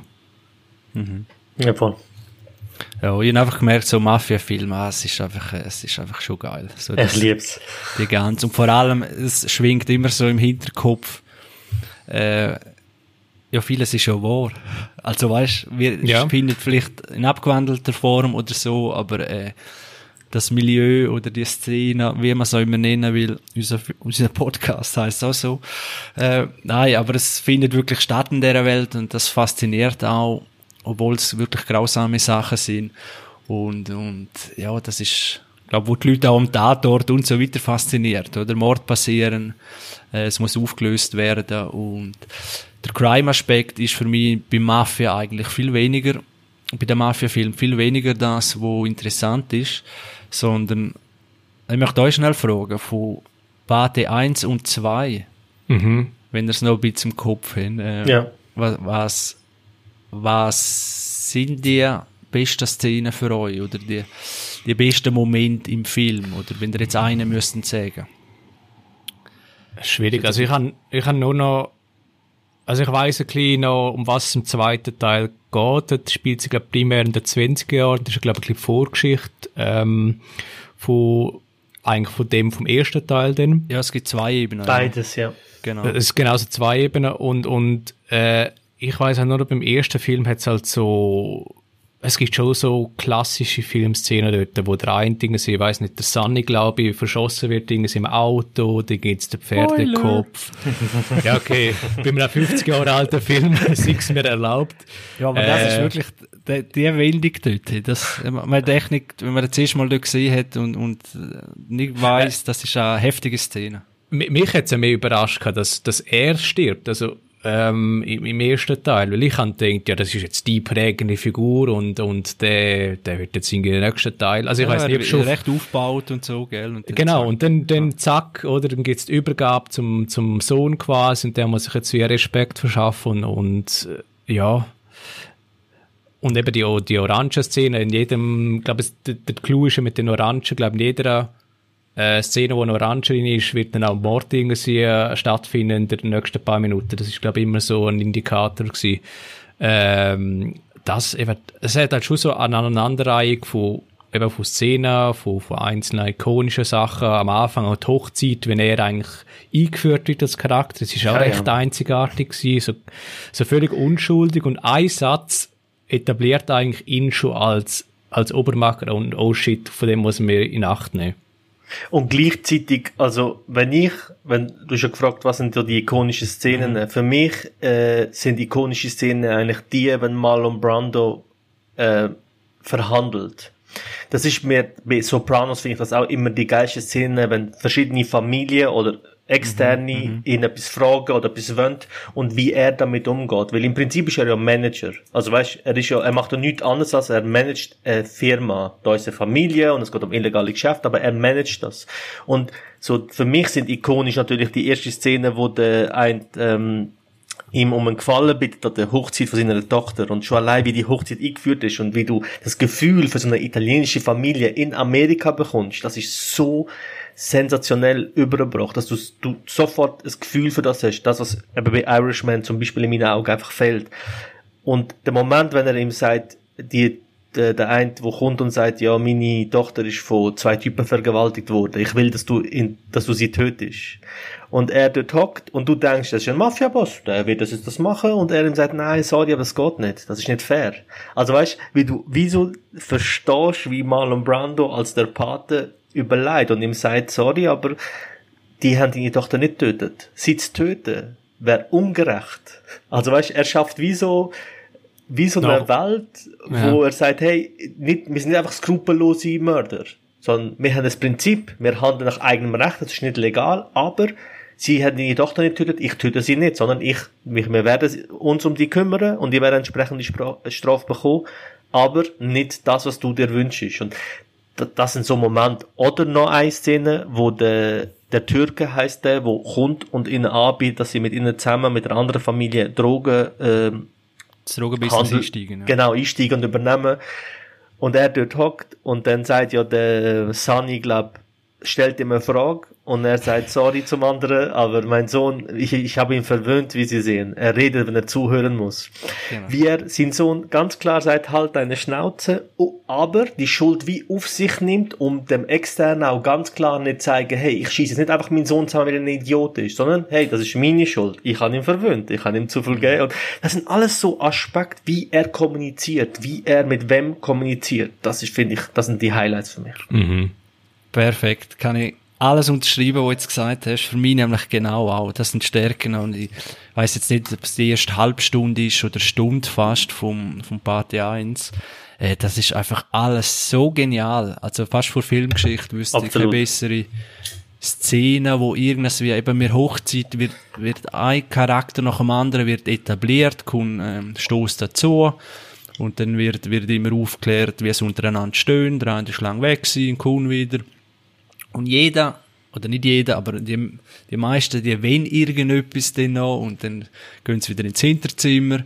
Mhm. Ja, voll. Ja, ich habe einfach gemerkt, so Mafia-Filme, ah, es ist einfach, es ist einfach schon geil. So, ich lieb's. Die ganze, und vor allem, es schwingt immer so im Hinterkopf, äh, ja, vieles ist schon wahr. Also weißt, wir ja. finden vielleicht in abgewandelter Form oder so, aber äh, das Milieu oder die Szene, wie man es auch immer nennen will, unser, unser Podcast heißt auch so. Äh, nein, aber es findet wirklich statt in dieser Welt und das fasziniert auch, obwohl es wirklich grausame Sachen sind. Und, und ja, das ist, glaube wo die Leute auch am Tatort und so weiter fasziniert, oder? Mord passieren, äh, es muss aufgelöst werden und der Crime-Aspekt ist für mich bei Mafia eigentlich viel weniger, bei der Mafia-Film viel weniger das, wo interessant ist, sondern ich möchte euch schnell fragen, von Bate 1 und 2, mhm. wenn ihr es noch ein bisschen im Kopf habt, äh, ja. was, was, was sind die besten Szenen für euch oder die, die besten Momente im Film oder wenn ihr jetzt einen müssten sagen? Schwierig, also ich habe ich hab nur noch also ich weiß ein bisschen noch, um was es im zweiten Teil geht. Das spielt sich primär in den 20er Jahren. Das ist, glaube ich, ein bisschen Vorgeschichte ähm, von, eigentlich von dem vom ersten Teil. Dann. Ja, es gibt zwei Ebenen. Beides, ja. Genau. Es ist genauso zwei Ebenen und, und äh, ich weiß auch nur, beim ersten Film hat es halt so es gibt schon so klassische Filmszenen dort, wo der eine Ding, ich weiß nicht, der Sunny, glaube ich, verschossen wird, Dinge im Auto, dann gibt's den Pferdekopf. ja, okay, bei einem 50 Jahre alten Film ist es mir erlaubt. Ja, aber das ist äh, wirklich die, die Wendung dort. Das, man denkt nicht, wenn man das erste Mal dort gesehen hat und, und nicht weiss, das ist eine heftige Szene. Mich hat es ja mehr überrascht, dass, dass er stirbt. Also, ähm, im, ersten Teil, weil ich habe gedacht, ja, das ist jetzt die prägende Figur und, und der, der wird jetzt in den nächsten Teil, also ich ja, weiß nicht, ob schon... recht aufgebaut und so, gell? Und genau, und dann, dann zack, oder, dann gibt's die Übergabe zum, zum Sohn quasi und der muss sich jetzt wieder Respekt verschaffen und, und äh, ja, und eben die, die Orangen-Szene in jedem, glaube ich, der, der Clou ist ja mit den Orangen, glaube in jeder äh, Szene, wo noch Orange drin ist, wird dann auch Mord irgendwie stattfinden in den nächsten paar Minuten. Das ist, glaube ich, immer so ein Indikator gewesen. Ähm, das, eben, es hat halt schon so eine Aneinanderreihung von eben von Szenen, von, von einzelnen ikonischen Sachen. Am Anfang auch die Hochzeit, wenn er eigentlich eingeführt wird als Charakter. Das ist auch ja, recht ja. einzigartig gewesen, so, so völlig unschuldig. Und ein Satz etabliert eigentlich ihn schon als, als Obermacher und oh shit, von dem muss man in Acht nehmen. Und gleichzeitig, also wenn ich, wenn du hast ja gefragt, was sind so die ikonischen Szenen, mhm. für mich äh, sind ikonische Szenen eigentlich die, wenn Marlon Brando äh, verhandelt. Das ist mir, bei Sopranos finde ich das auch immer die geilste Szene, wenn verschiedene Familien oder externe mhm, mhm, ihn etwas fragen oder etwas wollen und wie er damit umgeht. Weil im Prinzip ist er ja Manager. Also weißt, er ist ja, er macht ja nichts anderes als er managt eine Firma. Da ist eine Familie und es geht um illegale Geschäfte, aber er managt das. Und so, für mich sind ikonisch natürlich die erste Szene, wo der ein, ähm, ihm um einen Gefallen bittet an der Hochzeit von seiner Tochter und schon allein wie die Hochzeit eingeführt ist und wie du das Gefühl für so eine italienische Familie in Amerika bekommst, das ist so sensationell übergebracht, dass du, du sofort das Gefühl für das hast, das was eben bei Irishman zum Beispiel in meinen Augen einfach fehlt. Und der Moment, wenn er ihm sagt, die, der, der eine, der kommt und sagt, ja, meine Tochter ist von zwei Typen vergewaltigt worden, ich will, dass du, in, dass du sie tötest. Und er dort hockt und du denkst, das ist ein Mafia-Boss, der wird das jetzt das machen und er ihm sagt, nein, sorry, aber es geht nicht, das ist nicht fair. Also weißt, wie du, wieso verstehst, wie Marlon Brando als der Pate überlegt und ihm sagt, sorry, aber die haben deine Tochter nicht getötet. Sie zu töten wäre ungerecht. Also weißt, er schafft wie so, wie so eine no. Welt, wo ja. er sagt, hey, nicht, wir sind nicht einfach skrupellose Mörder, sondern wir haben das Prinzip, wir handeln nach eigenem Recht, das ist nicht legal, aber sie hat deine Tochter nicht getötet, ich töte sie nicht, sondern ich, wir werden uns um die kümmern und die werden entsprechende Strafe bekommen, aber nicht das, was du dir wünschst. Und das sind so Momente. Oder noch eine Szene, wo der, der Türke heißt der, wo kommt und ihnen anbietet, dass sie mit ihnen zusammen mit einer anderen Familie Drogen, ähm, das Drogenbusiness einsteigen. Ja. Genau, einsteigen und übernehmen. Und er dort hockt und dann sagt ja der Sunny, glaub, stellt ihm eine Frage und er sagt sorry zum anderen, aber mein Sohn, ich, ich habe ihn verwöhnt, wie Sie sehen. Er redet, wenn er zuhören muss. Genau. Wie er, sein Sohn ganz klar sagt, halt deine Schnauze, aber die Schuld wie auf sich nimmt, um dem Externen auch ganz klar nicht zeigen, hey, ich schieße jetzt nicht einfach meinen Sohn zusammen, weil er ein Idiot ist, sondern hey, das ist meine Schuld. Ich habe ihn verwöhnt, ich habe ihm zu viel gegeben. Und das sind alles so Aspekte, wie er kommuniziert, wie er mit wem kommuniziert. Das ist, finde ich, das sind die Highlights für mich. Mhm. Perfekt. Kann ich alles unterschreiben, was du jetzt gesagt hast. Für mich nämlich genau auch. Das sind Stärken. Und ich weiss jetzt nicht, ob es die erste Halbstunde ist oder Stunde fast vom, vom Party 1. Äh, das ist einfach alles so genial. Also fast vor Filmgeschichte wüsste ich keine bessere Szene, wo irgendwas wie eben mehr Hochzeit wird, wird ein Charakter nach dem anderen wird etabliert, kommt, ähm, stößt dazu. Und dann wird, wird immer aufgeklärt, wie es untereinander stehen. Der eine ist lang weg gewesen, kommt wieder. Und jeder, oder nicht jeder, aber die, die meisten, die wollen irgendetwas dann noch und dann gehen sie wieder ins Hinterzimmer.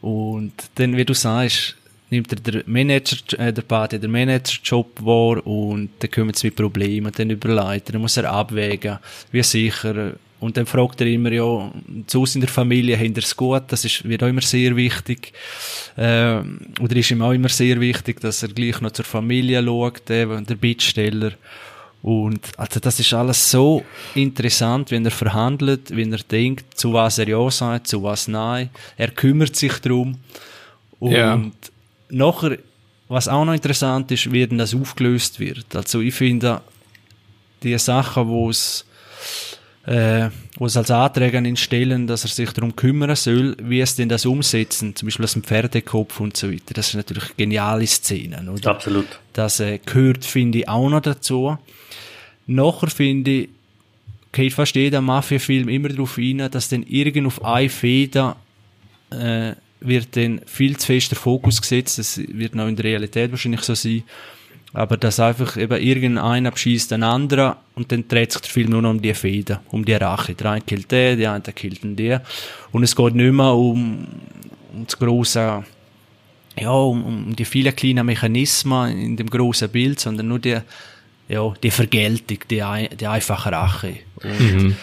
Und dann, wie du sagst, nimmt er der Manager, äh, der Party der Managerjob wahr und dann kommen sie mit Problemen und dann überleiten, dann muss er abwägen, wie sicher, und dann fragt er immer, ja, zu uns in der Familie haben es gut, das ist, wird auch immer sehr wichtig, äh, oder ist ihm auch immer sehr wichtig, dass er gleich noch zur Familie schaut, äh, der Bittsteller, und also das ist alles so interessant, wenn er verhandelt, wenn er denkt, zu was er ja sagt, zu was nein. Er kümmert sich drum. Und ja. nachher, was auch noch interessant ist, wie denn das aufgelöst wird. Also ich finde, die Sachen, wo es äh, wo es als Anträge an ihn stellen, dass er sich darum kümmern soll, wie es denn das umsetzen, zum Beispiel aus dem Pferdekopf und so weiter. Das sind natürlich geniale Szenen, oder? Absolut. Das äh, gehört, finde ich, auch noch dazu. Nachher finde ich, geht fast jeder Mafia-Film immer darauf hin, dass dann irgend auf eine Feder äh, wird dann viel zu fest der Fokus gesetzt. Das wird noch in der Realität wahrscheinlich so sein. Aber dass einfach eben irgendeiner abschießt den anderen und dann dreht sich der Film nur noch um die Feder, um die Rache. Der eine killt den, der andere killt den der. Und es geht nicht mehr um, um das große, ja, um, um die vielen kleinen Mechanismen in dem großen Bild, sondern nur die, ja, die Vergeltung, die, die einfache Rache. Und mhm.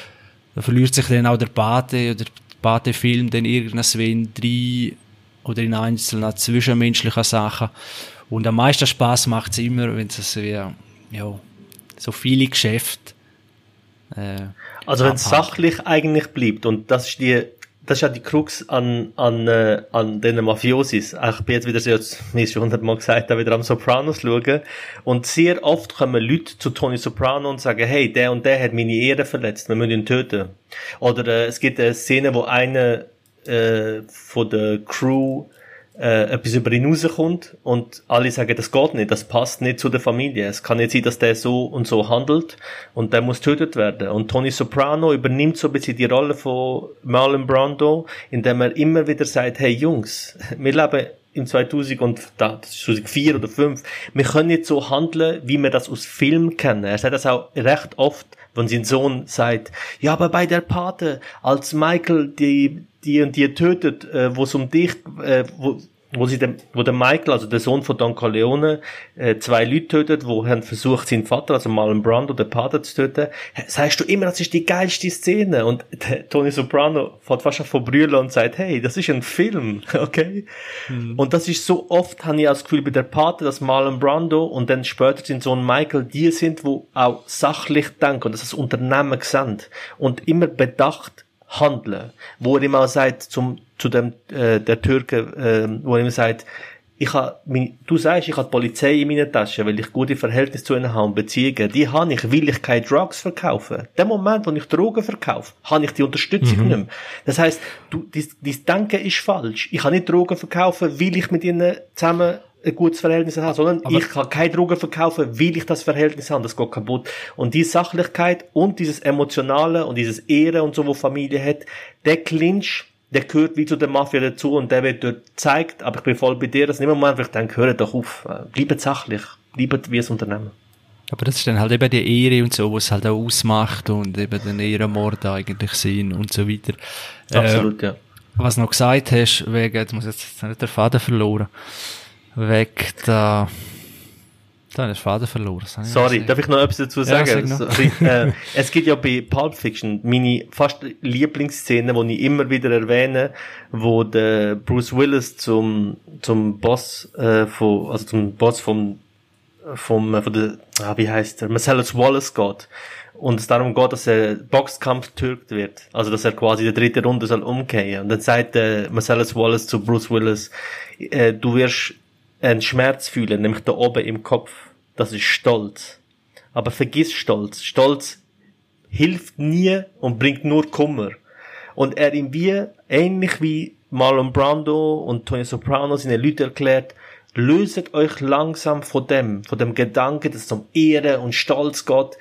da verliert sich dann auch der Pate oder der Pate-Film dann irgendwann drin oder in einzelnen zwischenmenschlichen Sachen. Und am meisten Spaß macht es immer, wenn es wie, ja, so viele Geschäfte äh, Also wenn es sachlich eigentlich bleibt und das ist die das ist ja die Krux an, an, äh, an den Mafiosis. Ich bin jetzt wieder wie ich schon hundertmal gesagt habe, wieder am Sopranos schauen. Und sehr oft kommen Leute zu Tony Soprano und sagen, hey, der und der hat meine Ehre verletzt, wir müssen ihn töten. Oder äh, es gibt eine Szene, wo einer äh, von der Crew äh, etwas über ihn rauskommt und alle sagen, das geht nicht, das passt nicht zu der Familie. Es kann nicht sein, dass der so und so handelt und der muss tötet werden. Und Tony Soprano übernimmt so ein bisschen die Rolle von Marlon Brando, indem er immer wieder sagt, hey Jungs, wir leben im 2000 und da, das ist 2004 oder 2005, wir können nicht so handeln, wie wir das aus Film kennen. Er sagt das auch recht oft, wenn sein Sohn sagt, ja, aber bei der Pate, als Michael die die und die tötet, äh, wo es um dich, äh, wo, wo sie dem, wo der Michael, also der Sohn von Don Corleone, äh, zwei Leute tötet, wo er versucht, seinen Vater, also Marlon Brando, den Pater zu töten, sagst du immer, das ist die geilste Szene. Und der Tony Soprano fährt fast schon von Brüllen und sagt, hey, das ist ein Film, okay? Mhm. Und das ist so oft, habe ich das Gefühl, bei der Pater, dass Marlon Brando und dann später sein Sohn Michael die sind, wo auch sachlich denken und das Unternehmen sehen und immer bedacht handeln. Wo er immer sagt, zum, zu dem, äh, der Türke, äh, wo er immer sagt, ich ha, mein, du sagst, ich habe die Polizei in meiner Tasche, weil ich gute Verhältnisse zu ihnen habe und Beziehungen. Die habe ich, will ich keine Drugs verkaufen. Der Moment, wo ich Drogen verkaufe, habe ich die Unterstützung mhm. nicht mehr. Das heisst, du, dein, dein Denken ist falsch. Ich kann nicht Drogen verkaufen, will ich mit ihnen zusammen ein gutes Verhältnis haben, sondern aber ich kann keine Drogen verkaufen, will ich das Verhältnis haben, das geht kaputt. Und die Sachlichkeit und dieses Emotionale und dieses Ehre und so, wo Familie hat, der Clinch, der gehört wie zu der Mafia dazu und der wird dort gezeigt, aber ich bin voll bei dir, dass nicht immer einfach denke, höre doch auf, bleibt sachlich, bleibt wie ein Unternehmen. Aber das ist dann halt eben die Ehre und so, was halt auch ausmacht und eben den Ehrenmord eigentlich sind und so weiter. Absolut, äh, ja. Was du noch gesagt hast, wegen, jetzt muss jetzt nicht der Faden verloren weg der, Da ist Vater verloren. Sorry, darf ich noch etwas dazu sagen? Ja, Sorry, äh, es gibt ja bei Pulp Fiction meine fast Lieblingsszene, die ich immer wieder erwähne, wo der Bruce Willis zum, zum Boss, äh, von, also zum Boss vom, vom, äh, von der, ah, wie heißt der, Marcellus Wallace geht. Und es darum geht, dass er Boxkampf türkt wird. Also, dass er quasi die dritte Runde soll umkehren. Und dann sagt äh, Marcellus Wallace zu Bruce Willis, äh, du wirst einen Schmerz fühlen, nämlich da oben im Kopf. Das ist Stolz. Aber vergiss Stolz. Stolz hilft nie und bringt nur Kummer. Und er ihm wie, ähnlich wie Marlon Brando und Tony Soprano seine Leute erklärt, löset euch langsam von dem, von dem Gedanken, dass es um Ehre und Stolz geht.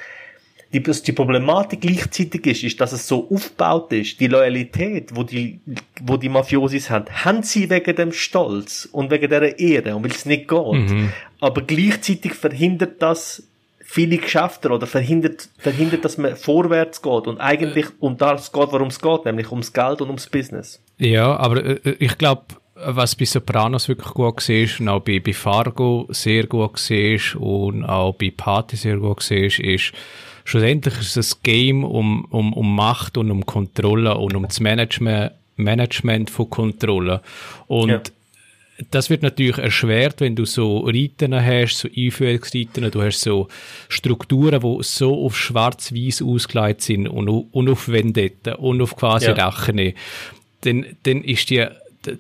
Die, die Problematik gleichzeitig ist, ist, dass es so aufgebaut ist, die Loyalität, wo die, wo die Mafiosis haben, haben sie wegen dem Stolz und wegen der Ehre und weil es nicht geht. Mhm. Aber gleichzeitig verhindert das viele Geschäfte oder verhindert, verhindert, dass man vorwärts geht und eigentlich um das geht, worum es geht, nämlich ums Geld und ums Business. Ja, aber äh, ich glaube, was bei Sopranos wirklich gut war und auch bei, bei Fargo sehr gut war und auch bei Party sehr gut war, ist, schlussendlich ist es ein Game um, um, um Macht und um Kontrolle und um das Management, Management von Kontrolle. Und ja. das wird natürlich erschwert, wenn du so Reiten hast, so Einführungsreiten, du hast so Strukturen, die so auf schwarz-weiß ausgelegt sind und, und auf Vendetta und auf quasi ja. Rache. Dann, dann ist die,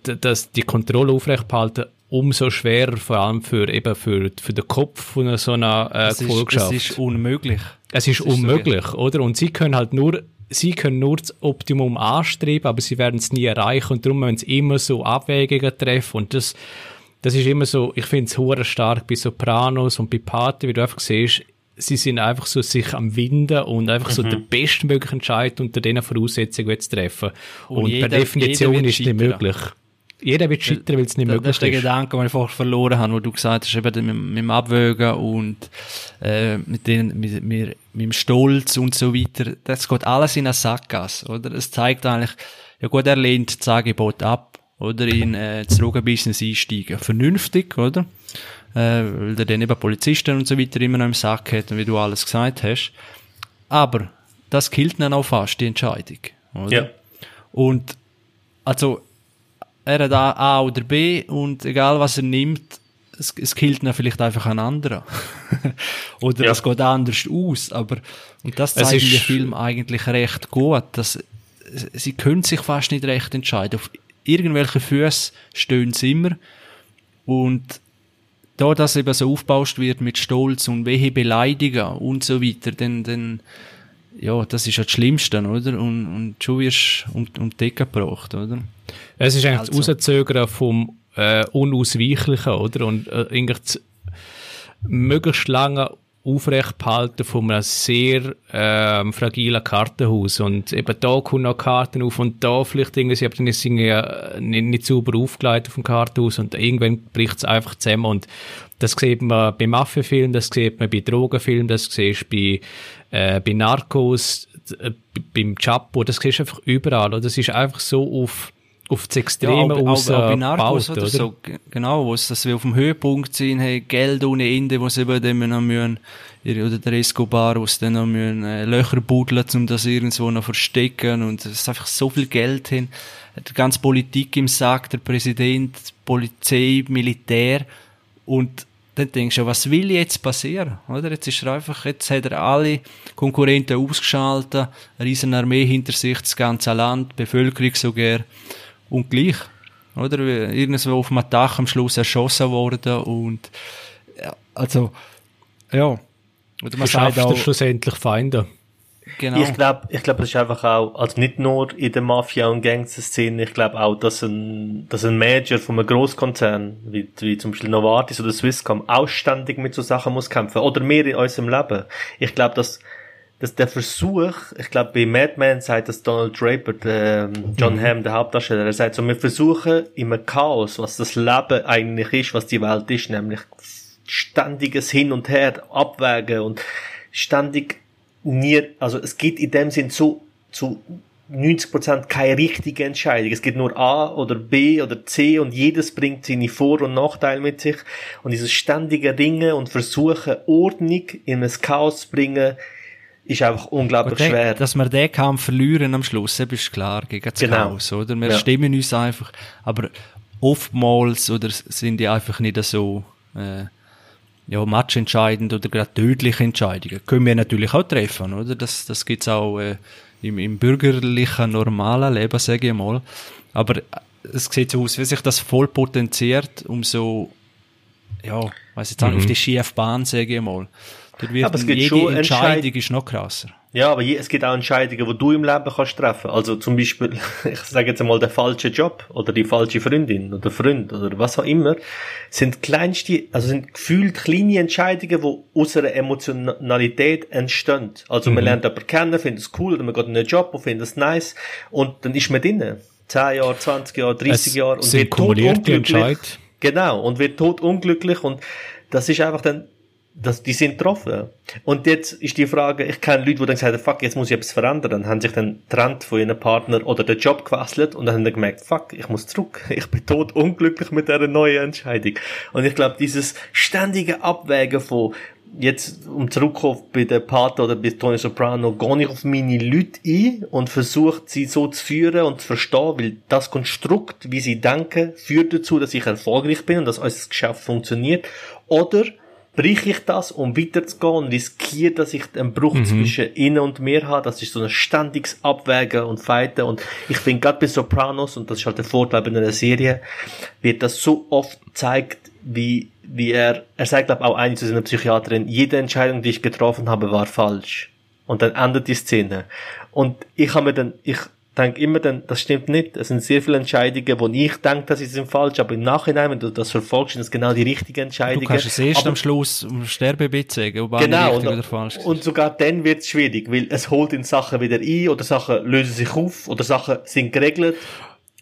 das, die Kontrolle aufrechtzuerhalten umso schwerer, vor allem für, eben für, für den Kopf von so einer äh, es Gefolgschaft. Ist, es ist unmöglich. Es ist, ist unmöglich, so oder? Und sie können halt nur, sie können nur das Optimum anstreben, aber sie werden es nie erreichen und darum müssen sie immer so Abwägungen treffen und das, das ist immer so, ich finde es hure stark bei Sopranos und bei Party, wie du einfach siehst, sie sind einfach so sich am Winden und einfach mhm. so den bestmöglichen Entscheid unter diesen Voraussetzungen zu treffen. Und, und jeder, per Definition ist es nicht möglich. Jeder wird scheitern, weil es nicht möglich ist. Das ist der Gedanke, den ich vorher verloren habe, wo du gesagt hast, eben mit, mit dem Abwägen und äh, mit, den, mit, mit, mit dem Stolz und so weiter. Das geht alles in eine Sackgasse, oder? Es zeigt eigentlich, ja gut, er lehnt das Angebot ab, oder? In äh, das Drogenbusiness einsteigen. Vernünftig, oder? Äh, weil er dann eben Polizisten und so weiter immer noch im Sack hat, wie du alles gesagt hast. Aber das killt dann auch fast, die Entscheidung, oder? Ja. Und, also, er hat A, A oder B und egal was er nimmt, es, es killt dann vielleicht einfach ein anderer. oder ja. es geht anders aus, aber, und das zeigt der Film eigentlich recht gut, dass sie können sich fast nicht recht entscheiden. Auf irgendwelche Füße stehen sie immer und da das eben so aufgebauscht wird mit Stolz und wehe Beleidigen und so weiter, dann, dann ja, das ist ja das Schlimmste, oder? Und, und schon wirst du um, um die Decke gebracht, oder? Es ist eigentlich also. das Rauszögern vom äh, Unausweichlichen, oder? Und äh, eigentlich das möglichst lange aufrecht behalten von einem sehr ähm, fragilen Kartenhaus. Und eben da kommen noch Karten auf und da vielleicht irgendwie, dann ist es irgendwie nicht, nicht sauber aufgeleitet auf dem Kartenhaus und irgendwann bricht es einfach zusammen. Und das sieht man bei Maffiafilmen, das sieht man bei Drogenfilmen, das siehst bei, äh, bei Narcos, äh, beim Chapo, das siehst du einfach überall. Und das ist einfach so auf auf das Extreme ja, aus auch, auch bei Narcos oder, oder, so, genau, wo es, dass wir auf dem Höhepunkt sind, hey, Geld ohne Ende, wo sie eben dann noch müssen, oder der Escobar, wo sie dann noch müssen, äh, Löcher buddeln, um das irgendwo noch verstecken, und es ist einfach so viel Geld hin, die ganze Politik im Sack, der Präsident, Polizei, Militär, und dann denkst du, was will jetzt passieren, oder? Jetzt ist er einfach, jetzt hat er alle Konkurrenten ausgeschaltet, eine riesen Armee hinter sich, das ganze Land, Bevölkerung sogar, und gleich, oder? Irgendwo auf dem Dach am Schluss erschossen worden und, ja, also, ja. Oder man auch, schlussendlich Feinde. Genau. Ich glaube, ich glaube, es ist einfach auch, also nicht nur in der Mafia- und Gangster-Szene, ich glaube auch, dass ein, dass ein Manager von einem Großkonzern, wie, wie zum Beispiel Novartis oder Swisscom, ausständig mit so Sachen muss kämpfen. Oder mehr in unserem Leben. Ich glaube, dass, dass der Versuch, ich glaube, bei Madman sagt das Donald Draper, der, ähm, John mhm. Hamm, der Hauptdarsteller, er sagt so, wir versuchen im Chaos, was das Leben eigentlich ist, was die Welt ist, nämlich ständiges Hin und Her, Abwägen und ständig nie, also es geht in dem Sinn zu, zu 90% keine richtige Entscheidung. Es gibt nur A oder B oder C und jedes bringt seine Vor- und Nachteile mit sich. Und dieses ständige Ringen und Versuchen, Ordnung in ein Chaos zu bringen, ist einfach unglaublich den, schwer. Dass wir den Kampf verlieren am Schluss, das ist klar, gegen das Genau. Chaos, oder? Wir Ja. stimmen uns einfach, aber oftmals, oder sind die einfach nicht so, äh, ja, matchentscheidend oder gerade tödliche Entscheidungen. Können wir natürlich auch treffen, oder? Das, das gibt's auch, äh, im, im bürgerlichen, normalen Leben, sage ich mal. Aber äh, es sieht so aus, wie sich das voll potenziert, um so, ja, weiß jetzt auch nicht, auf die schiefe Bahn, sage ich mal. Dort wird Aber es jede schon Entscheidung Entscheid- ist noch krasser. Ja, aber es gibt auch Entscheidungen, die du im Leben kannst treffen. Also zum Beispiel, ich sage jetzt einmal, der falsche Job oder die falsche Freundin oder Freund oder was auch immer, sind kleinste, also sind gefühlt kleine Entscheidungen, die aus einer Emotionalität entstehen. Also man lernt jemanden kennen, findet es cool oder man geht in einen Job und findet es nice und dann ist man drinnen. 10 Jahre, 20 Jahre, 30 Es Jahre und wird tot unglücklich. Genau, und wird tot unglücklich und das ist einfach dann, das, die sind getroffen. Und jetzt ist die Frage, ich kenne Leute, die dann sagen, fuck, jetzt muss ich etwas verändern, dann haben sich dann getrennt von ihrem Partner oder den Job gewechselt und dann haben sie gemerkt, fuck, ich muss zurück, ich bin tot unglücklich mit dieser neuen Entscheidung. Und ich glaube, dieses ständige Abwägen von, jetzt, um zurückzukommen bei der Pater oder bei Tony Soprano, gehe ich auf meine Leute ein und versuche sie so zu führen und zu verstehen, weil das Konstrukt, wie sie denken, führt dazu, dass ich erfolgreich bin und dass unser Geschäft funktioniert. Oder brich ich das, um weiterzugehen und riskiere, dass ich einen Bruch zwischen ihnen und mir habe. Das ist so ein ständiges Abwägen und Fighten. Und ich finde, gerade bei Sopranos, und das ist halt der Vorteil bei einer Serie, wird das so oft gezeigt, wie, wie er, er sagt, glaube auch eine zu seiner Psychiaterin, jede Entscheidung, die ich getroffen habe, war falsch. Und dann endet die Szene. Und ich habe mir dann, ich denke immer dann, das stimmt nicht. Es sind sehr viele Entscheidungen, wo ich denke, dass sie sind falsch, aber im Nachhinein, wenn du das verfolgst, sind das genau die richtigen Entscheidungen. Du kannst es erst aber, am Schluss um Sterbebett sagen, ob Genau, richtig und, oder falsch und sogar dann wird es schwierig, weil es holt in Sachen wieder ein oder Sachen lösen sich auf oder Sachen sind geregelt.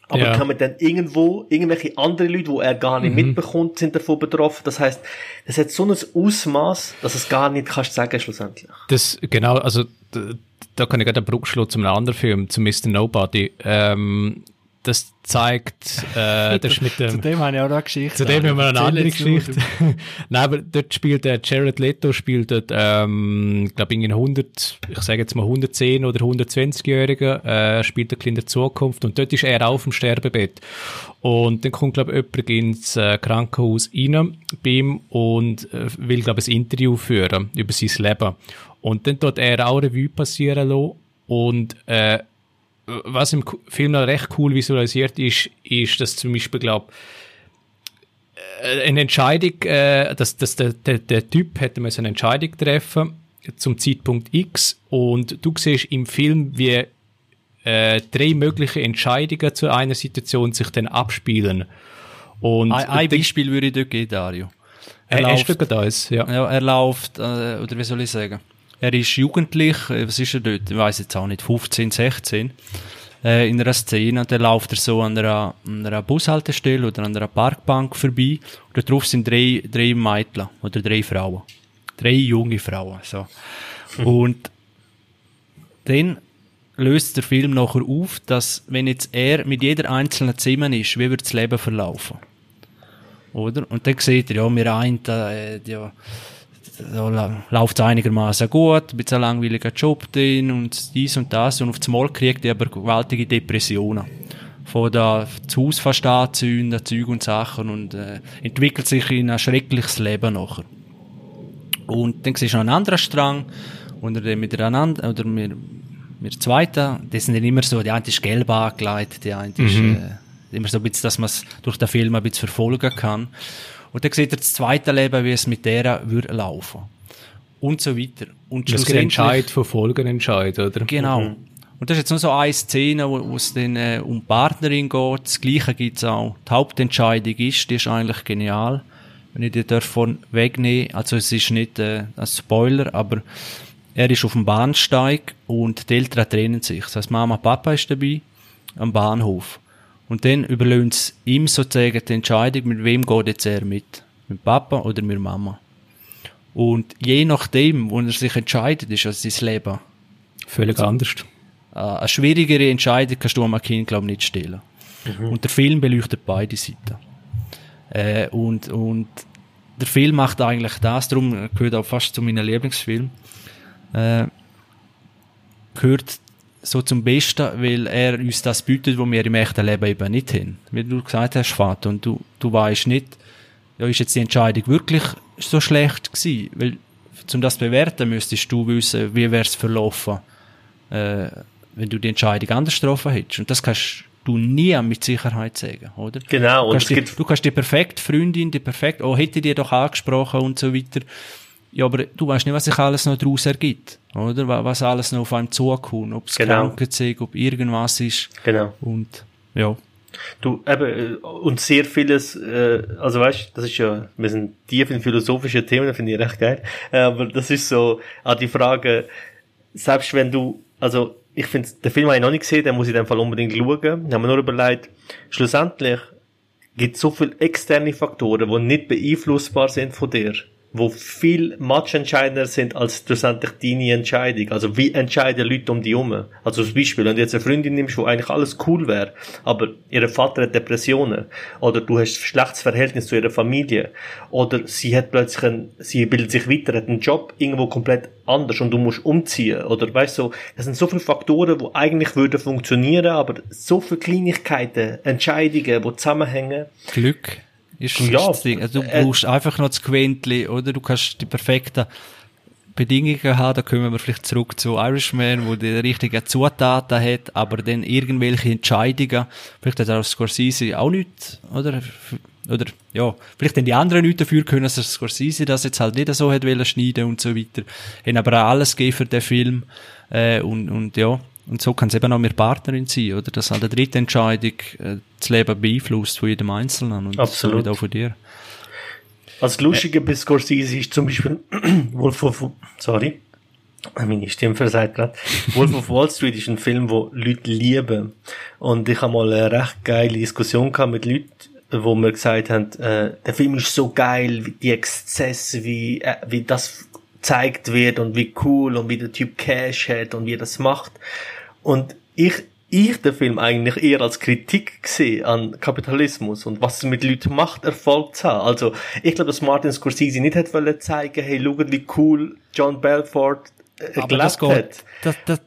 Aber Ja. kann man dann irgendwo, irgendwelche andere Leute, wo er gar nicht mitbekommt, sind davon betroffen. Das heißt, es hat so ein Ausmaß, dass es gar nicht kannst sagen schlussendlich. Das, genau, also da kann ich gerade einen Bruch schlagen zu einem anderen Film, zu Mr. Nobody. Ähm, das zeigt, äh, das mit dem... Zu dem habe ich auch eine Geschichte. Zu dem haben wir eine andere Geschichte. Nein, aber dort spielt der Jared Leto, spielt dort, ähm, glaube ich, 100, ich sage jetzt mal 110 oder 120-Jähriger, äh, spielt ein in der Zukunft und dort ist er auf dem Sterbebett. Und dann kommt, glaube ich, jemand ins äh, Krankenhaus rein bei ihm und äh, will, glaube ich, ein Interview führen über sein Leben. Und dann tut er auch Revue passieren lassen und äh, was im Film noch recht cool visualisiert ist, ist, dass zum Beispiel, glaube eine Entscheidung, äh, dass, dass der, der, der Typ hätte müssen eine Entscheidung treffen zum Zeitpunkt X und du siehst im Film, wie äh, drei mögliche Entscheidungen zu einer Situation sich dann abspielen. Und Ein, ein Beispiel würde ich dort geben, Dario. er, Er läuft, läuft, das, ja. ja, er läuft, äh, oder wie soll ich sagen? Er ist jugendlich, äh, was ist er dort? Ich weiß jetzt auch nicht, 15, 16, äh, in einer Szene, und dann läuft er so an einer, an einer Bushaltestelle oder an einer Parkbank vorbei, und dort drauf sind drei, drei Mädchen, oder drei Frauen. Drei junge Frauen, so. Und dann löst der Film nachher auf, dass, wenn jetzt er mit jeder einzelnen Zimmer ist, wie wird das Leben verlaufen? Oder? Und dann sieht er, ja, wir einen, äh, ja, da läuft es einigermaßen gut, ein bisschen langweiliger Job drin und dies und das und auf das Mal kriegt er aber gewaltige Depressionen. Von da das Haus fast anzünden, Zeug und Sachen und äh, entwickelt sich in ein schreckliches Leben nachher. Und dann siehst du noch einen anderen Strang, und er miteinander, oder wir, wir zweiten, die sind dann immer so, die eine ist gelb angelegt, die eine ist äh, immer so ein bisschen, dass man es durch den Film ein bisschen verfolgen kann. Und dann sieht er das zweite Leben, wie es mit der würde laufen. Und so weiter. Und Das gibt Entscheid von Folgenentscheid, oder? Genau. Und das ist jetzt nur so eine Szene, wo, wo es dann äh, um die Partnerin geht. Das Gleiche gibt's auch. Die Hauptentscheidung ist, die ist eigentlich genial. Wenn ich die davon wegnehme, also es ist nicht äh, ein Spoiler, aber er ist auf dem Bahnsteig und die Eltern trennen sich. Das heißt, Mama, Papa ist dabei am Bahnhof. Und dann überlöhnt es ihm sozusagen die Entscheidung, mit wem geht jetzt er mit? Mit Papa oder mit Mama? Und je nachdem, wo er sich entscheidet, ist also sein Leben. Völlig anders. äh, eine schwierigere Entscheidung kannst du einem Kind, glaube ich, nicht stellen. Mhm. Und der Film beleuchtet beide Seiten. Äh, und, und der Film macht eigentlich das, darum gehört auch fast zu meinen Lieblingsfilmen, äh, gehört so zum Besten, weil er uns das bietet, was wir im echten Leben eben nicht haben. Wie du gesagt hast, Vater, und du, du weißt nicht, ja, ist jetzt die Entscheidung wirklich so schlecht gewesen? Weil, um das zu bewerten, müsstest du wissen, wie wäre es verlaufen, äh, wenn du die Entscheidung anders getroffen hättest. Und das kannst du nie mit Sicherheit sagen, oder? Genau. Du kannst, die, du kannst die perfekte Freundin, die perfekt, oh, hätte dir doch angesprochen und so weiter. Ja, aber du weißt nicht, was sich alles noch daraus ergibt, oder? Was alles noch auf einem zukommt, ob es genau. Krankheit ob irgendwas ist. Genau. Und, ja. Du, eben, und sehr vieles, äh, also weißt, das ist ja, wir sind tief in philosophischen Themen, finde ich recht geil, äh, aber das ist so, auch die Frage, selbst wenn du, also, ich finde, den Film habe ich noch nicht gesehen, den muss ich in dem Fall unbedingt schauen. Ich habe mir nur überlegt, schlussendlich gibt es so viele externe Faktoren, die nicht beeinflussbar sind von dir wo viel matchentscheidender sind als schlussendlich deine Entscheidung. Also wie entscheiden Leute um die herum? Also zum Beispiel, wenn du jetzt eine Freundin nimmst, wo eigentlich alles cool wäre, aber ihr Vater hat Depressionen, oder du hast ein schlechtes Verhältnis zu ihrer Familie, oder sie hat plötzlich ein, sie bildet sich weiter, hat einen Job irgendwo komplett anders und du musst umziehen, oder weißt du, das sind so viele Faktoren, wo eigentlich würden funktionieren, aber so viele Kleinigkeiten, Entscheidungen, die zusammenhängen. Glück. Ist ja, das Ding. Also du äh, brauchst einfach noch das Quäntchen, oder? Du kannst die perfekten Bedingungen haben, da kommen wir vielleicht zurück zu Irishman, wo die richtigen Zutaten hat, aber dann irgendwelche Entscheidungen, vielleicht hat auch Scorsese auch nicht, oder? Oder, ja, vielleicht haben die anderen nicht dafür können, dass Scorsese das jetzt halt nicht so hat wollen schneiden und so weiter. Haben aber auch alles gegeben für den Film, äh, und, und ja, und so kann es eben auch mehr Partnerin sein, oder? Dass halt eine dritte Entscheidung äh, das Leben beeinflusst von jedem Einzelnen und Absolut. auch von dir. Das Lustige äh, bei Scorsese ist zum Beispiel Wolf of, sorry, meine Stimme versagt gerade. Wolf of Wall Street ist ein Film, wo Leute lieben. Und ich habe mal eine recht geile Diskussion gehabt mit Leuten, wo mir gesagt haben, äh, der Film ist so geil, wie die Exzesse, wie, äh, wie das gezeigt wird und wie cool und wie der Typ Cash hat und wie er das macht. Und ich, ich den Film eigentlich eher als Kritik gesehen an Kapitalismus und was es mit Leuten macht, Erfolg zu haben. Also, ich glaube, dass Martin Scorsese nicht hätte wollen zeigen, hey, schau, wie cool John Belfort äh, gelebt das hat. Das, das,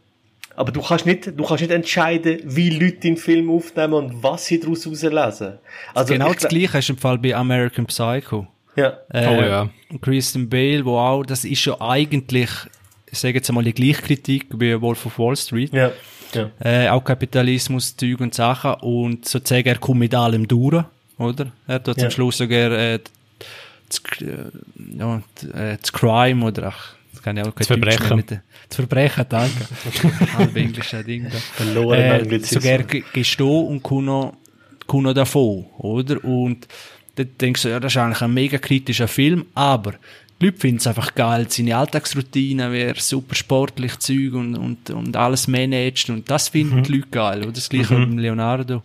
aber du kannst nicht, du kannst nicht entscheiden, wie Leute den Film aufnehmen und was sie daraus herauslesen. Also genau das Gleiche ist im Fall bei American Psycho. Ja. Äh, oh ja. Christian Bale, wo auch, das ist ja eigentlich, ich sage jetzt einmal die Gleichkritik wie Wolf of Wall Street. Ja. ja. Äh, auch Kapitalismus, Zeug und Sachen und sozusagen er kommt mit allem durch, oder? Er hat ja. am Schluss sogar äh, das, äh, ja, äh, das Crime oder ach, das kann ich auch das Verbrechen. Mit, das Verbrechen, danke. Halb englische Ding da. Verloren äh, Sogar gestehen und kann noch, kann noch davon, oder? Und dann denkst du, ja, das ist eigentlich ein mega kritischer Film, aber die Leute finden es einfach geil, seine Alltagsroutine, wie er super sportlich Zeug und, und, und alles managt und das finden mhm. die Leute geil, oder? Das gleiche mhm. mit Leonardo.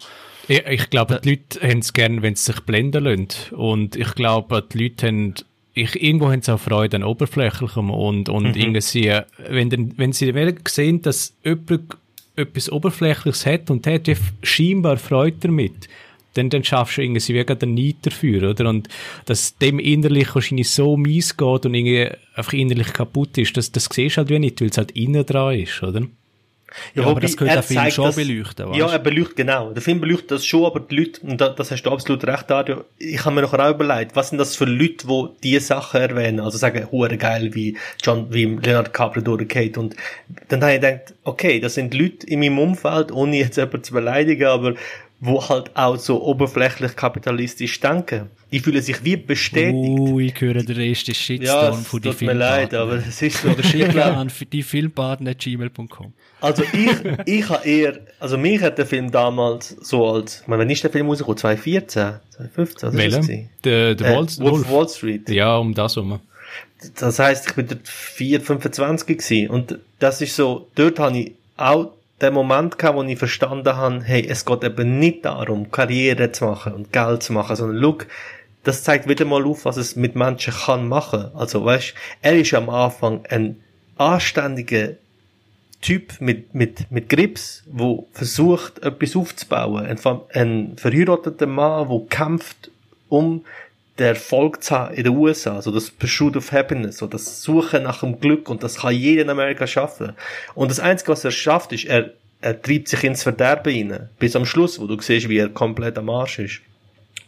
Ich, ich glaube, die Leute haben es gerne, wenn sie sich blenden lassen. Und ich glaube, die Leute haben, ich, irgendwo haben sie auch Freude an Oberflächlichem und, und mhm. irgendwie, wenn, denn, wenn sie sehen, dass jemand etwas Oberflächliches hat und hat scheinbar Freude damit, dann, dann schaffst du irgendwie wie gerade einen Neid dafür, oder? Und dass dem innerlich wahrscheinlich so mies geht und irgendwie einfach innerlich kaputt ist, das, das siehst du halt wie nicht, weil es halt innen dran ist, oder? Ja, ja aber das könnte der Film schon das, beleuchten, weißt? Ja, er beleuchtet, genau. Der Film beleuchtet das schon, aber die Leute, und das hast du absolut recht, Dario, ich habe mir noch auch überlegt, was sind das für Leute, die diese Sachen erwähnen, also sagen, hure geil, wie John, wie Leonard DiCaprio durchgeht, und dann habe ich gedacht, okay, das sind Leute in meinem Umfeld, ohne jetzt jemanden zu beleidigen, aber wo halt auch so oberflächlich kapitalistisch denken. Die fühlen sich wie bestätigt. Uh, ich höre den ersten Shitstorm ja, von die tut mir leid, aber es ist so. Oder schicken an die Filmpartner.gmail.com. Also ich, ich habe eher, also mich hat der Film damals so als, ich meine, wann ist der Film rausgekommen? 2014? 2015? Welcher? Der, der äh, Wall, Wolf, Wall Street. Ja, um das herum. Das heisst, ich bin dort 4, 25 gewesen. Und das ist so, dort habe ich auch der Moment kam, wo ich verstanden habe, hey, es geht eben nicht darum, Karriere zu machen und Geld zu machen, sondern look, das zeigt wieder mal auf, was es mit Menschen kann machen. Also, weißt, er ist am Anfang ein anständiger Typ mit, mit, mit Grips, wo versucht, etwas aufzubauen. Ein, ein verheirateter Mann, wo kämpft, um der Erfolg zu haben in den USA, also das Pursuit of Happiness, so das Suchen nach dem Glück und das kann jeder in Amerika schaffen. Und das Einzige, was er schafft, ist, er, er treibt sich ins Verderben hinein. Bis am Schluss, wo du siehst, wie er komplett am Arsch ist.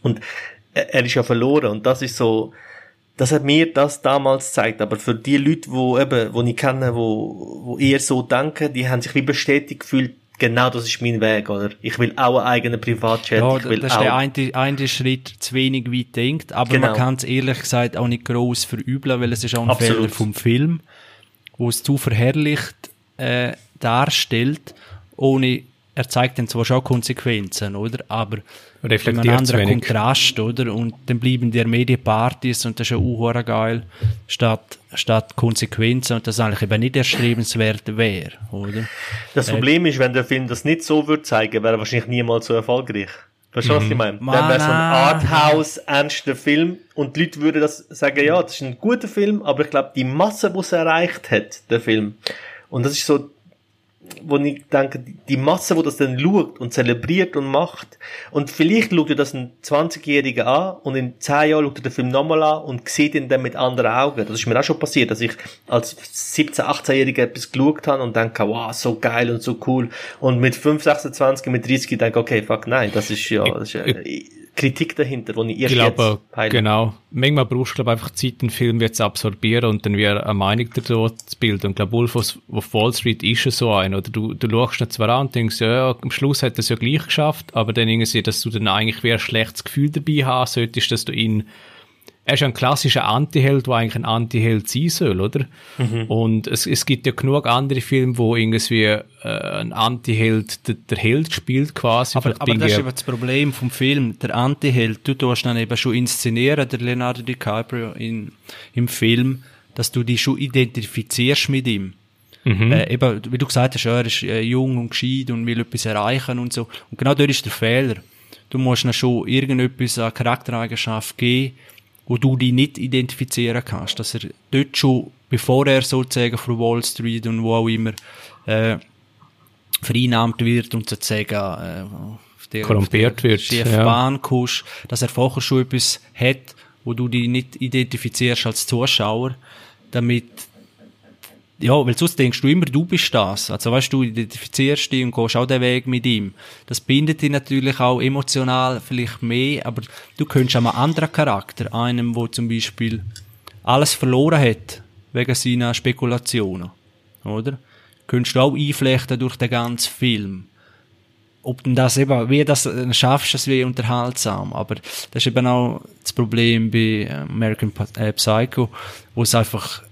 Und er, er ist ja verloren und das ist so, das hat mir das damals gezeigt. Aber für die Leute, wo eben, wo ich kenne, wo, wo eher so denken, die haben sich wie bestätigt gefühlt, genau das ist mein Weg, oder? Ich will auch einen eigenen Privatjet. Ja, ich will das ist auch der eine, eine Schritt zu wenig weit denkt, aber Genau. man kann es ehrlich gesagt auch nicht gross verübeln, weil es ist auch ein Absolut. Fehler vom Film, wo es zu verherrlicht äh, darstellt, ohne er zeigt dann zwar schon Konsequenzen, oder? Aber Reflektiert mit einem anderen. Kontrast, oder? Und dann bleiben die Medienpartys und das ist ja auch hure geil, statt, statt Konsequenzen und das eigentlich eben nicht erstrebenswert wäre, oder? Das Problem ist, wenn der Film das nicht so würde zeigen, wäre er wahrscheinlich niemals so erfolgreich. Verstehst du, was ich meine? Dann wäre so ein. Arthouse, ernster Film und die Leute würden das sagen, ja, das ist ein guter Film, aber ich glaube, die Masse, die es erreicht hat, der Film. Und das ist so, wo ich denke, die Masse, die das dann schaut und zelebriert und macht, und vielleicht schaut ihr das ein 20-Jähriger an und in 10 Jahren schaut er den Film nochmal an und sieht ihn dann mit anderen Augen. Das ist mir auch schon passiert, dass ich als 17-, 18-Jähriger etwas geschaut habe und denke, wow, so geil und so cool. Und mit 5, 26, mit 30 denke okay, fuck, nein, das ist ja, das ist ja Kritik dahinter, die ich glaube, jetzt genau. Manchmal brauchst du, glaube einfach Zeit, einen Film jetzt zu absorbieren und dann wieder eine Meinung dazu zu bilden. Und ich glaube, Wolf of Wall Street ist ja so ein. Oder du, du schaust ihn zwar an und denkst, ja, ja, am Schluss hat er es ja gleich geschafft, aber dann irgendwie, dass du dann eigentlich wieder ein schlechtes Gefühl dabei haben solltest, dass du ihn er ist ja ein klassischer Antiheld, der eigentlich ein Antiheld sein soll, oder? Mhm. Und es, es gibt ja genug andere Filme, wo irgendwie äh, ein Antiheld der, der Held spielt quasi. Aber, aber das ist eben das Problem vom Film. Der Antiheld, du tust dann eben schon inszenieren, der Leonardo DiCaprio in, im Film, dass du dich schon identifizierst mit ihm. Mhm. Äh, eben, wie du gesagt hast, ja, er ist äh, jung und gescheit und will etwas erreichen und so. Und genau dort ist der Fehler. Du musst ihm schon irgendetwas an Charaktereigenschaft geben, wo du dich nicht identifizieren kannst. Dass er dort schon, bevor er sozusagen von Wall Street und wo auch immer, äh, vereinnahmt wird und sozusagen äh, Korrumpiert wird, schiefe ja. Kommst, dass er vorher schon etwas hat, wo du dich nicht identifizierst als Zuschauer, damit ja, weil sonst denkst du immer, du bist das. Also weißt du, identifizierst dich und gehst auch den Weg mit ihm. Das bindet dich natürlich auch emotional vielleicht mehr, aber du könntest auch einen anderen Charakter, einem, wo zum Beispiel alles verloren hat, wegen seiner Spekulationen, oder? Könntest du auch einflechten durch den ganzen Film. Ob du das eben, wie das äh, schaffst, das wie unterhaltsam. Aber das ist eben auch das Problem bei äh, American äh, Psycho, wo es einfach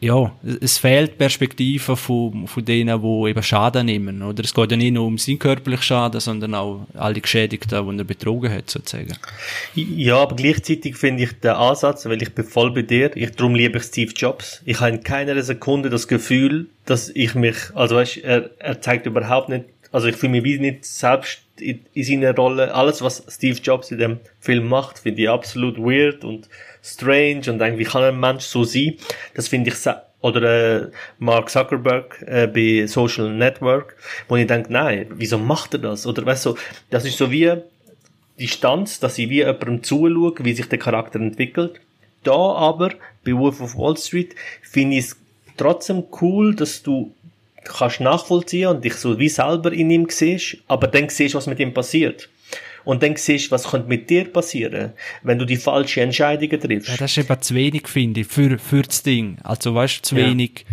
ja, es fehlt Perspektive von, von denen, die eben Schaden nehmen, oder? Es geht ja nicht nur um seinen körperlichen Schaden, sondern auch alle Geschädigten, die er betrogen hat, sozusagen. Ja, aber gleichzeitig finde ich den Ansatz, weil ich bin voll bei dir, ich, darum liebe ich Steve Jobs. Ich habe in keiner Sekunde das Gefühl, dass ich mich, also weißt, er, er zeigt überhaupt nicht, also ich fühle mich wie nicht selbst in, in seiner Rolle. Alles, was Steve Jobs in dem Film macht, finde ich absolut weird und strange und irgendwie kann ein Mensch so sein. Das finde ich oder äh, Mark Zuckerberg äh, bei Social Network, wo ich denke, nein, wieso macht er das? Oder weißt du, das ist so wie Distanz, dass ich wie jemandem zuschaue, wie sich der Charakter entwickelt. Da aber, bei Wolf of Wall Street, finde ich es trotzdem cool, dass du kannst nachvollziehen und dich so wie selber in ihm siehst, aber dann siehst, was mit ihm passiert. Und dann siehst, was könnte mit dir passieren, wenn du die falschen Entscheidungen triffst. Ja, das ist eben zu wenig, finde ich, für, für das Ding. Also, weißt du, zu Ja. wenig.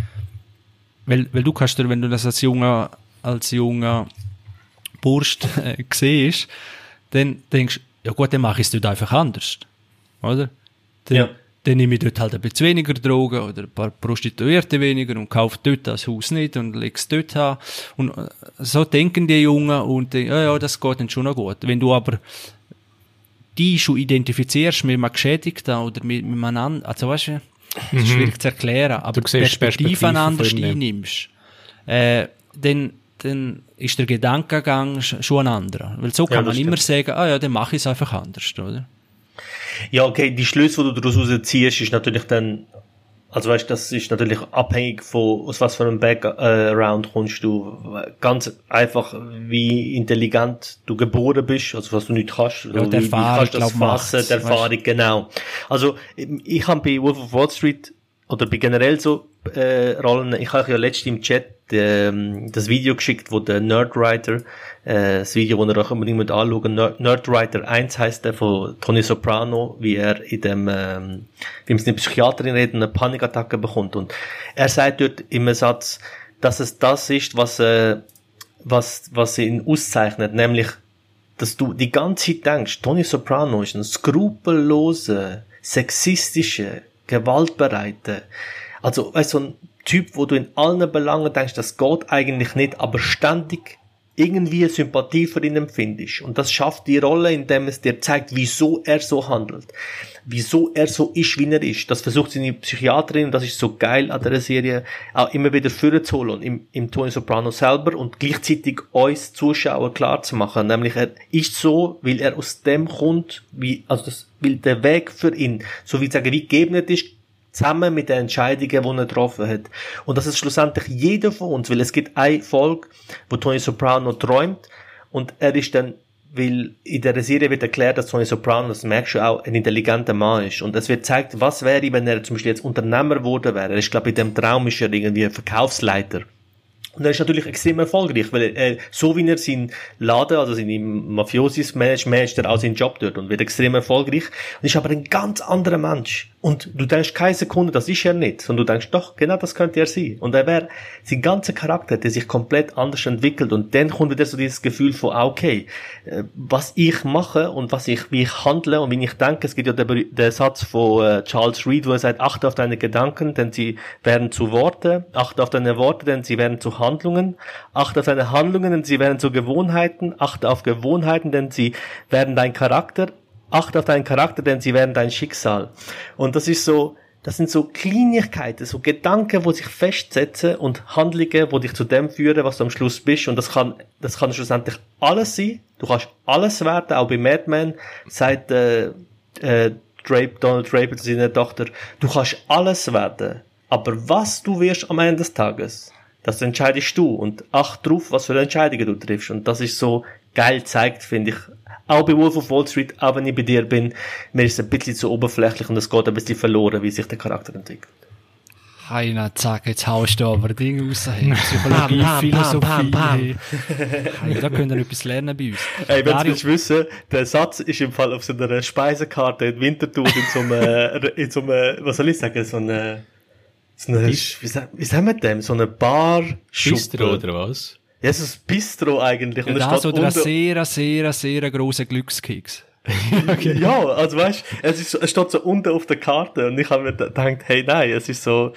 Weil, weil du kannst dir, wenn du das als junger, als junger Burst äh, siehst, dann denkst du, ja gut, dann mache ich es dort einfach anders. Oder? Dann, Ja. Dann nehme ich dort halt ein bisschen weniger Drogen oder ein paar Prostituierte weniger und kaufe dort das Haus nicht und lege es dort an. Und äh, so denken die Jungen und denken, ja, ja, das geht dann schon noch gut. Wenn du aber die schon identifizierst mit einem Geschädigten oder mit, mit einem anderen, also weißt du, das ist schwierig zu erklären, aber Mhm. Du siehst Perspektive anders ja. einnimmst, äh, dann, dann ist der Gedankengang sch- schon ein anderer. Weil so Ja, kann das man immer stimmt. sagen, ah ja, dann mache ich es einfach anders, oder? Ja, okay, die Schlüsse, die du daraus ziehst, ist natürlich dann Also weißt, das ist natürlich abhängig von aus was für einem Background kommst du. Ganz einfach, wie intelligent du geboren bist, also was du nicht kannst, ja, wie, wie kannst du das fassen, der Erfahrung, genau. Also ich habe bei Wolf of Wall Street oder bei generell so äh, Rollen, ich habe ja letztens im Chat ähm, das Video geschickt, wo der Nerdwriter, äh, das Video, wo ihr euch unbedingt anschauen, Nerd, Nerdwriter 1 heißt der, von Tony Soprano, wie er in dem, ähm, wie es eine Psychiaterin redet, eine Panikattacke bekommt. Und er sagt dort im Satz, dass es das ist, was, äh, was, was ihn auszeichnet, nämlich, dass du die ganze Zeit denkst, Tony Soprano ist ein skrupelloser, sexistischer, gewaltbereiter, also, weißt so ein Typ, wo du in allen Belangen denkst, das geht eigentlich nicht, aber ständig irgendwie Sympathie für ihn empfindest. Und das schafft die Rolle, indem es dir zeigt, wieso er so handelt. Wieso er so ist, wie er ist. Das versucht seine Psychiaterin, und das ist so geil an der Serie, auch immer wieder vorzuholen, im, im Tony Soprano selber und gleichzeitig uns Zuschauer klar zu machen. Nämlich, er ist so, weil er aus dem kommt, wie, also das, weil der Weg für ihn, so wie ich sage, wie gegeben ist, zusammen mit den Entscheidungen, die er getroffen hat. Und das ist schlussendlich jeder von uns, weil es gibt eine Folge, wo Tony Soprano träumt und er ist dann weil in der Serie wird erklärt, dass Tony Soprano, das merkst du auch, ein intelligenter Mann ist. Und es wird gezeigt, was wäre, wenn er zum Beispiel jetzt Unternehmer geworden wäre. Er ist, glaube ich, in dem Traum ist er irgendwie Verkaufsleiter. Und er ist natürlich extrem erfolgreich, weil er, so wie er seinen Laden, also seine Mafiosis managt, managt er auch seinen Job dort und wird extrem erfolgreich. Und ist aber ein ganz anderer Mensch. Und du denkst keine Sekunde, das ist er nicht. sondern du denkst, doch, genau das könnte er sein. Und er wäre, sein ganzer Charakter, der sich komplett anders entwickelt. Und dann kommt wieder so dieses Gefühl von, ah, okay, äh, was ich mache und was ich, wie ich handle und wie ich denke. Es gibt ja den, den Satz von äh, Charles Reed, wo er sagt, achte auf deine Gedanken, denn sie werden zu Worte. Achte auf deine Worte, denn sie werden zu Handlungen, achte auf deine Handlungen, denn sie werden zu Gewohnheiten, achte auf Gewohnheiten, denn sie werden dein Charakter, achte auf deinen Charakter, denn sie werden dein Schicksal. Und das ist so, das sind so Kleinigkeiten, so Gedanken, wo sich festsetzen und Handlungen, wo dich zu dem führen, was du am Schluss bist. Und das kann, das kann schlussendlich alles sein. Du kannst alles werden, auch bei Mad Men, seit äh, äh, Drape, Donald Draper zu seiner Tochter. Du kannst alles werden. Aber was du wirst am Ende des Tages, das entscheidest du und acht drauf, was für Entscheidungen du triffst. Und das ist so geil zeigt, finde ich. Auch bei Wolf of Wall Street, auch wenn ich bei dir bin, mir ist es ein bisschen zu oberflächlich und es geht ein bisschen verloren, wie sich der Charakter entwickelt. Heina, zack, jetzt haust du aber Dinge raus. Hey. Psychologie, pam, Philosophie. Pam, pam, hey. hey, da könnt ihr etwas lernen bei uns. Hey, wenn du wissen, der Satz ist im Fall auf so einer Speisekarte in Winterthur in so einem, in so einem, was soll ich sagen, so einer, so eine, wie, wie sagen wir dem? So eine Bar Bistro oder was? Ja, so ein Bistro eigentlich. Und ja, das oder ein sehr, sehr, sehr grosser Glückskeks. okay. Ja, also weißt es, ist, es steht so unten auf der Karte und ich habe mir gedacht, hey, nein, es ist so,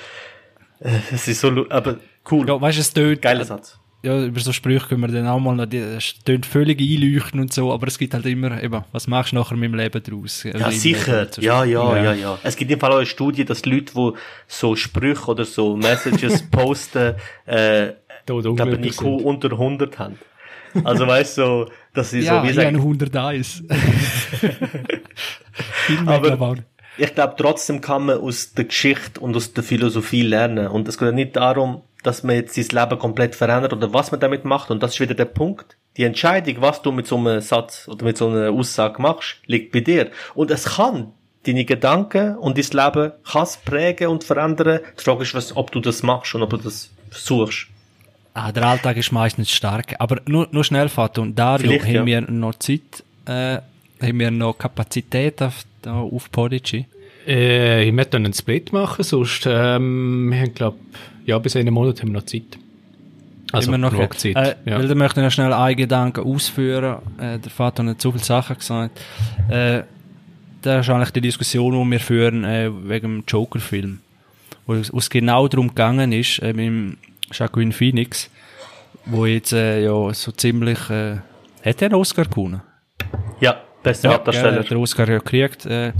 äh, es ist so, aber cool. Ja, weißt du, es tönt. Geiler Satz ja, über so Sprüche können wir dann auch mal noch, das tönt völlig einleuchten und so, aber es gibt halt immer, eben, was machst du nachher mit dem Leben draus? Ja, sicher. Ja, ja, ja, ja, ja. Es gibt im Fall auch eine Studie, dass Leute, die so Sprüche oder so Messages posten, äh, glaube ich, IQ unter 100 haben. Also weißt du, so, dass sie ja, so wie sagen. Ja, 101. aber ich glaube, trotzdem kann man aus der Geschichte und aus der Philosophie lernen. Und es geht nicht darum, dass man jetzt sein Leben komplett verändert oder was man damit macht. Und das ist wieder der Punkt. Die Entscheidung, was du mit so einem Satz oder mit so einer Aussage machst, liegt bei dir. Und es kann deine Gedanken und dein Leben kann prägen und verändern. Die Frage ist, was, ob du das machst und ob du das versuchst. Ah, der Alltag ist meistens stark. Aber nur, nur schnell, Fatou. Dario, Vielleicht, haben ja. wir noch Zeit, äh, haben wir noch Kapazität auf, auf Podigy? Äh, ich möchte einen Split machen, sonst, ähm, wir haben, glaub, ja, bis einen Monat haben wir noch Zeit. Also Immer noch Zeit. Äh, ja. Weil da möchte ich noch schnell einen Gedanken ausführen. Äh, der Vater hat zu viele Sachen gesagt. Äh, das ist eigentlich die Diskussion, die wir führen äh, wegen dem Joker-Film. Wo es genau darum gegangen ist, äh, mit dem Jacqueline Phoenix, wo jetzt äh, ja so ziemlich... Äh, hat er einen Oscar gewonnen? Ja, beste ja, Hauptdarsteller. Ja, der Oscar ja gekriegt. Äh,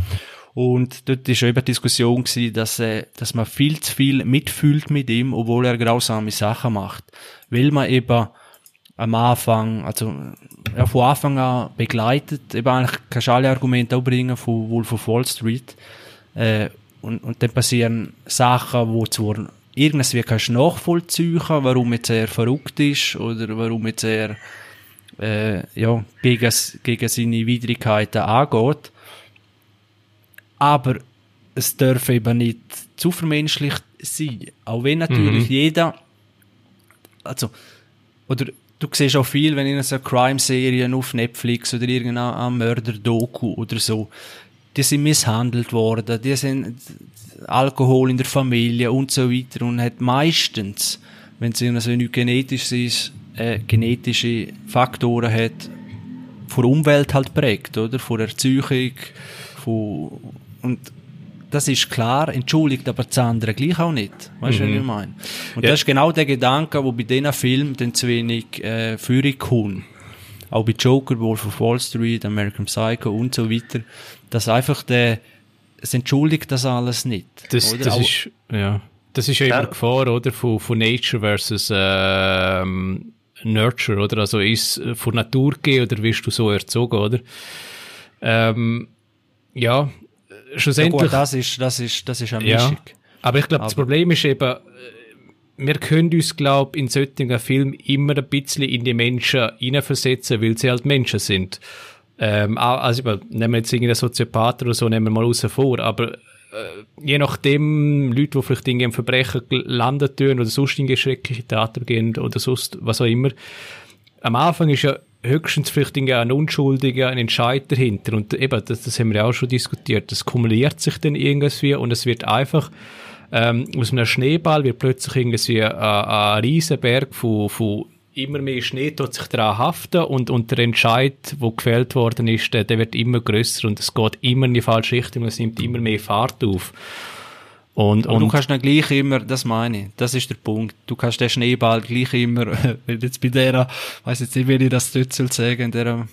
und dort war eben Diskussion gewesen, dass, äh, dass man viel zu viel mitfühlt mit ihm, obwohl er grausame Sachen macht. Weil man eben am Anfang, also ja, von Anfang an begleitet, eben eigentlich kannst du alle Argumente auch bringen von Wolf of Wall Street, äh, und, und dann passieren Sachen, wo zwar irgendwie kannst du nachvollziehen, warum jetzt er verrückt ist oder warum jetzt er äh, ja, gegen, gegen seine Widrigkeiten angeht. Aber es darf eben nicht zu vermenschlicht sein. Auch wenn natürlich mhm. jeder, also, oder du siehst auch viel, wenn in so Crime-Serien auf Netflix oder irgendein Mörder-Doku oder so, die sind misshandelt worden, die sind Alkohol in der Familie und so weiter und hat meistens, wenn es so nicht genetisch ist, äh, genetische Faktoren hat, von der Umwelt halt prägt, oder? Von Erziehung, von, und das ist klar, entschuldigt aber das andere gleich auch nicht. Weißt du, mhm. was ich meine? Und ja. das ist genau der Gedanke, wo bei diesen Filmen dann zu wenig äh, Führung kommt. Auch bei Joker, Wolf of Wall Street, American Psycho und so weiter. Dass einfach der, es entschuldigt das alles nicht. Das, das auch, ist, ja. Das ist ja immer Gefahr, oder? Von, von Nature versus, ähm, Nurture, oder? Also ist es von Natur gegeben oder wirst du so erzogen, oder? Ähm, ja, schlussendlich. Ja gut, das ist, das ist, das ist eine Mischung. Ja, aber ich glaube, das Problem ist eben, äh, wir können uns, glaube in solchen Filmen immer ein bisschen in die Menschen hineinversetzen, weil sie halt Menschen sind. Ähm, also, nehmen wir jetzt irgendeinen Soziopath oder so, nehmen wir mal raus vor, aber äh, je nachdem, Leute, die vielleicht irgendwie im Verbrechen landen tun oder sonst in schreckliche Taten gehen oder sonst was auch immer, am Anfang ist ja höchstens vielleicht ein Unschuldiger, ein Entscheid dahinter. Und eben, das, das haben wir ja auch schon diskutiert. Das kumuliert sich dann irgendwie und es wird einfach ähm, aus einem Schneeball wird plötzlich irgendwie ein, ein Riesenberg von, von immer mehr Schnee tut sich daran haften und, und der Entscheid, der gefällt worden ist, der, der wird immer größer und es geht immer in die falsche Richtung und es nimmt immer mehr Fahrt auf. Und, und du kannst dann gleich immer, das meine ich, das ist der Punkt, du kannst den Schneeball gleich immer, wenn jetzt bei der, weiß jetzt nicht, wie ich das dort soll sagen, in der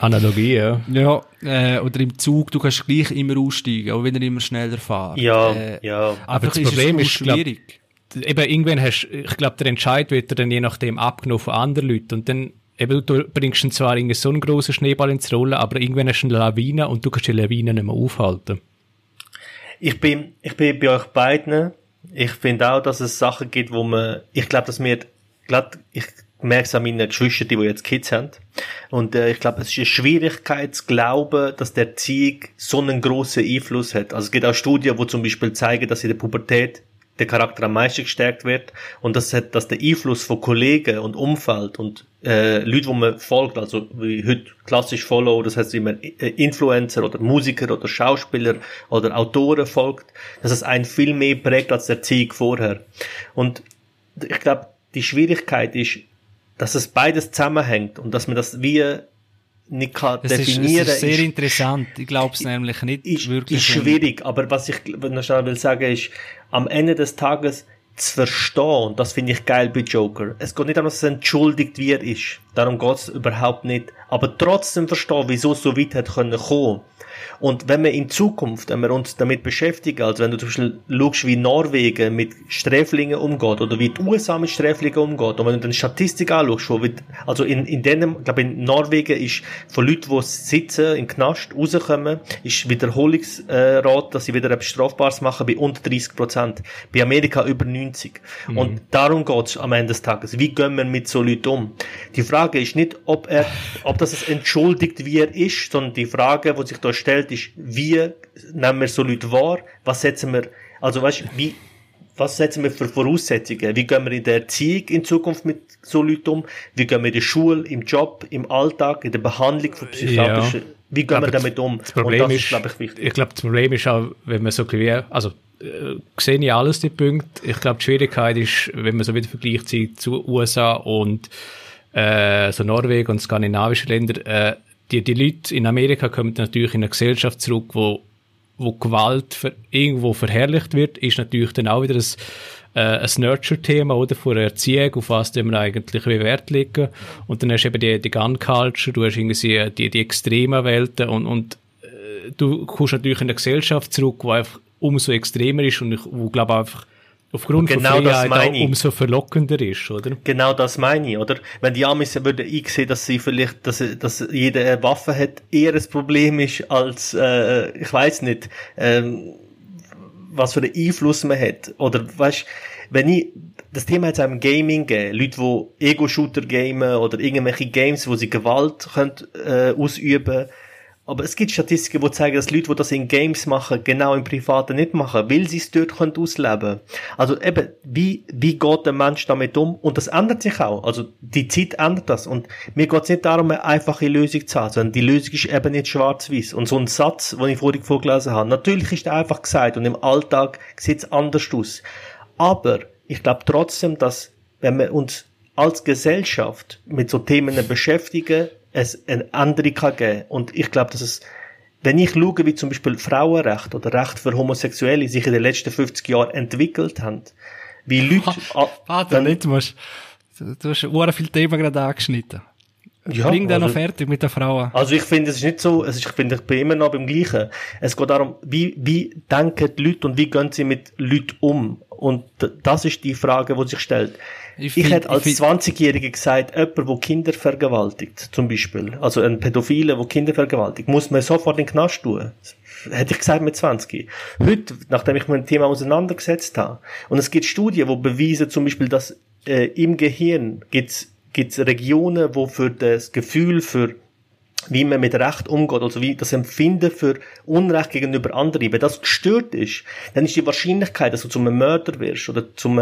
Analogie, ja. Ja, äh, oder im Zug, du kannst gleich immer aussteigen, auch wenn er immer schneller fährt. Ja, äh, ja. Aber das Problem ist, schwierig. Glaub, eben irgendwann hast, ich glaube, der Entscheid wird dann je nachdem abgenommen von anderen Leuten und dann eben, du bringst dann zwar so einen großen Schneeball ins Rollen, aber irgendwann hast du eine Lawine und du kannst die Lawine nicht mehr aufhalten. Ich bin, ich bin bei euch beiden. Ich finde auch, dass es Sachen gibt, wo man, ich glaube, dass wir, ich merke es an meinen Geschwistern, die jetzt Kids haben. Und äh, ich glaube, es ist eine Schwierigkeit zu glauben, dass der Erziehung so einen großen Einfluss hat. Also es gibt auch Studien, wo zum Beispiel zeigen, dass in der Pubertät der Charakter am meisten gestärkt wird und das hat, dass der Einfluss von Kollegen und Umfeld und äh, Leute, wo man folgt, also wie heute klassisch Follow, das heißt, wie man äh, Influencer oder Musiker oder Schauspieler oder Autoren folgt, dass es einen viel mehr prägt als der Erziehung vorher. Und ich glaube, die Schwierigkeit ist, dass es beides zusammenhängt und dass man das wie nicht kann das definieren. Ist, ist sehr ist, interessant. Ich glaube es nämlich nicht ist, wirklich. Ist schwierig, aber was ich noch schnell will sagen ist, am Ende des Tages zu verstehen, und das finde ich geil bei Joker. Es geht nicht darum, dass es entschuldigt, er ist. Darum geht es überhaupt nicht. Aber trotzdem verstehen, wieso es so weit hat können kommen. Und wenn wir in Zukunft, wenn wir uns damit beschäftigen, also wenn du zum Beispiel schaust, wie Norwegen mit Sträflingen umgeht oder wie die USA mit Sträflingen umgeht und wenn du dann Statistik anschaust, wo wird, also in, in denen, ich glaube in Norwegen ist von Leuten, die sitzen im Knast, rauskommen, ist Wiederholungsrat, dass sie wieder etwas Strafbares machen, bei unter 30 Prozent. Bei Amerika über 90. Mhm. Und darum geht's am Ende des Tages. Wie gehen wir mit so Leuten um? Die Frage ist nicht, ob er, ob das entschuldigt, wie er ist, sondern die Frage, die sich da stellt, ist, wie nehmen wir so Leute wahr? Was setzen wir, also weißt, wie, was setzen wir für Voraussetzungen? Wie gehen wir in der Erziehung in Zukunft mit so Leuten um? Wie gehen wir in der Schule, im Job, im Alltag, in der Behandlung von psychiatrischen, ja. Wie gehen wir damit um? Das Problem das ist, glaube ich, wichtig. Ich glaube, das Problem ist auch, wenn man so wie, also, äh, sehe ich alles, die Punkte. Ich glaube, die Schwierigkeit ist, wenn man so wieder vergleicht zu USA und, äh, so Norwegen und skandinavische Länder, äh, die, die Leute in Amerika kommen natürlich in eine Gesellschaft zurück, wo, wo Gewalt ver, irgendwo verherrlicht wird, ist natürlich dann auch wieder ein, äh, ein Nurture-Thema, oder, von der Erziehung, auf was wir eigentlich Wert legen. Und dann hast du eben die, die Gun-Culture, du hast irgendwie die, die extremen Welten und, und äh, du kommst natürlich in eine Gesellschaft zurück, wo einfach umso extremer ist und ich, wo, glaube einfach aufgrund genau von Freiheit auch umso verlockender ist, oder? Genau das meine ich, oder? Wenn die Amis würden einsehen, dass sie vielleicht, dass, dass jeder eine Waffe hat, eher ein Problem ist als, äh, ich weiß nicht, ähm, was für einen Einfluss man hat. Oder, weißt, wenn ich, das Thema hat es auch im Gaming gegeben. Leute, die Ego-Shooter gamen oder irgendwelche Games, wo sie Gewalt können, äh, ausüben können aber es gibt Statistiken, die zeigen, dass Leute, die das in Games machen, genau im Privaten nicht machen, weil sie es dort können ausleben Also eben, wie, wie geht der Mensch damit um? Und das ändert sich auch. Also die Zeit ändert das. Und mir geht es nicht darum, eine einfache Lösung zu haben, sondern die Lösung ist eben nicht schwarz-weiß. Und so ein Satz, den ich vorhin vorgelesen habe, natürlich ist er einfach gesagt und im Alltag sieht es anders aus. Aber ich glaube trotzdem, dass wenn wir uns als Gesellschaft mit so Themen beschäftigen, es eine andere kann geben. Und ich glaube, dass es, wenn ich schaue, wie zum Beispiel Frauenrecht oder Recht für Homosexuelle sich in den letzten 50 Jahren entwickelt haben, wie Leute... Warte, nicht, du musst, du hast sehr viele Themen gerade angeschnitten. Ja, Bring dann also, noch fertig mit der Frau. Also ich finde, es ist nicht so, es ist, ich finde, ich bin immer noch beim Gleichen. Es geht darum, wie, wie denken die Leute und wie gehen sie mit Leuten um? Und das ist die Frage, die sich stellt. Ich, ich hätte als 20-Jährige gesagt, jemand, der Kinder vergewaltigt, zum Beispiel, also ein Pädophile, der Kinder vergewaltigt, muss man sofort in den Knast tun. Hätte ich gesagt mit 20. Heute, nachdem ich mich mit dem Thema auseinandergesetzt habe, und es gibt Studien, die beweisen zum Beispiel, dass äh, im Gehirn gibt's gibt's Regionen, wo für das Gefühl für wie man mit Recht umgeht, also wie das Empfinden für Unrecht gegenüber anderen, wenn das gestört ist, dann ist die Wahrscheinlichkeit, dass du zum Mörder wirst oder zum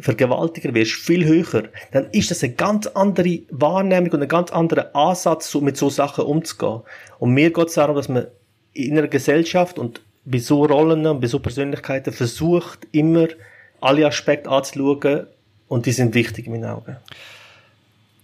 Vergewaltiger wirst, viel höher. Dann ist das eine ganz andere Wahrnehmung und ein ganz anderer Ansatz, so mit so Sachen umzugehen. Und mir geht es darum, dass man in einer Gesellschaft und bei so Rollen und bei so Persönlichkeiten versucht, immer alle Aspekte anzuschauen und die sind wichtig in meinen Augen.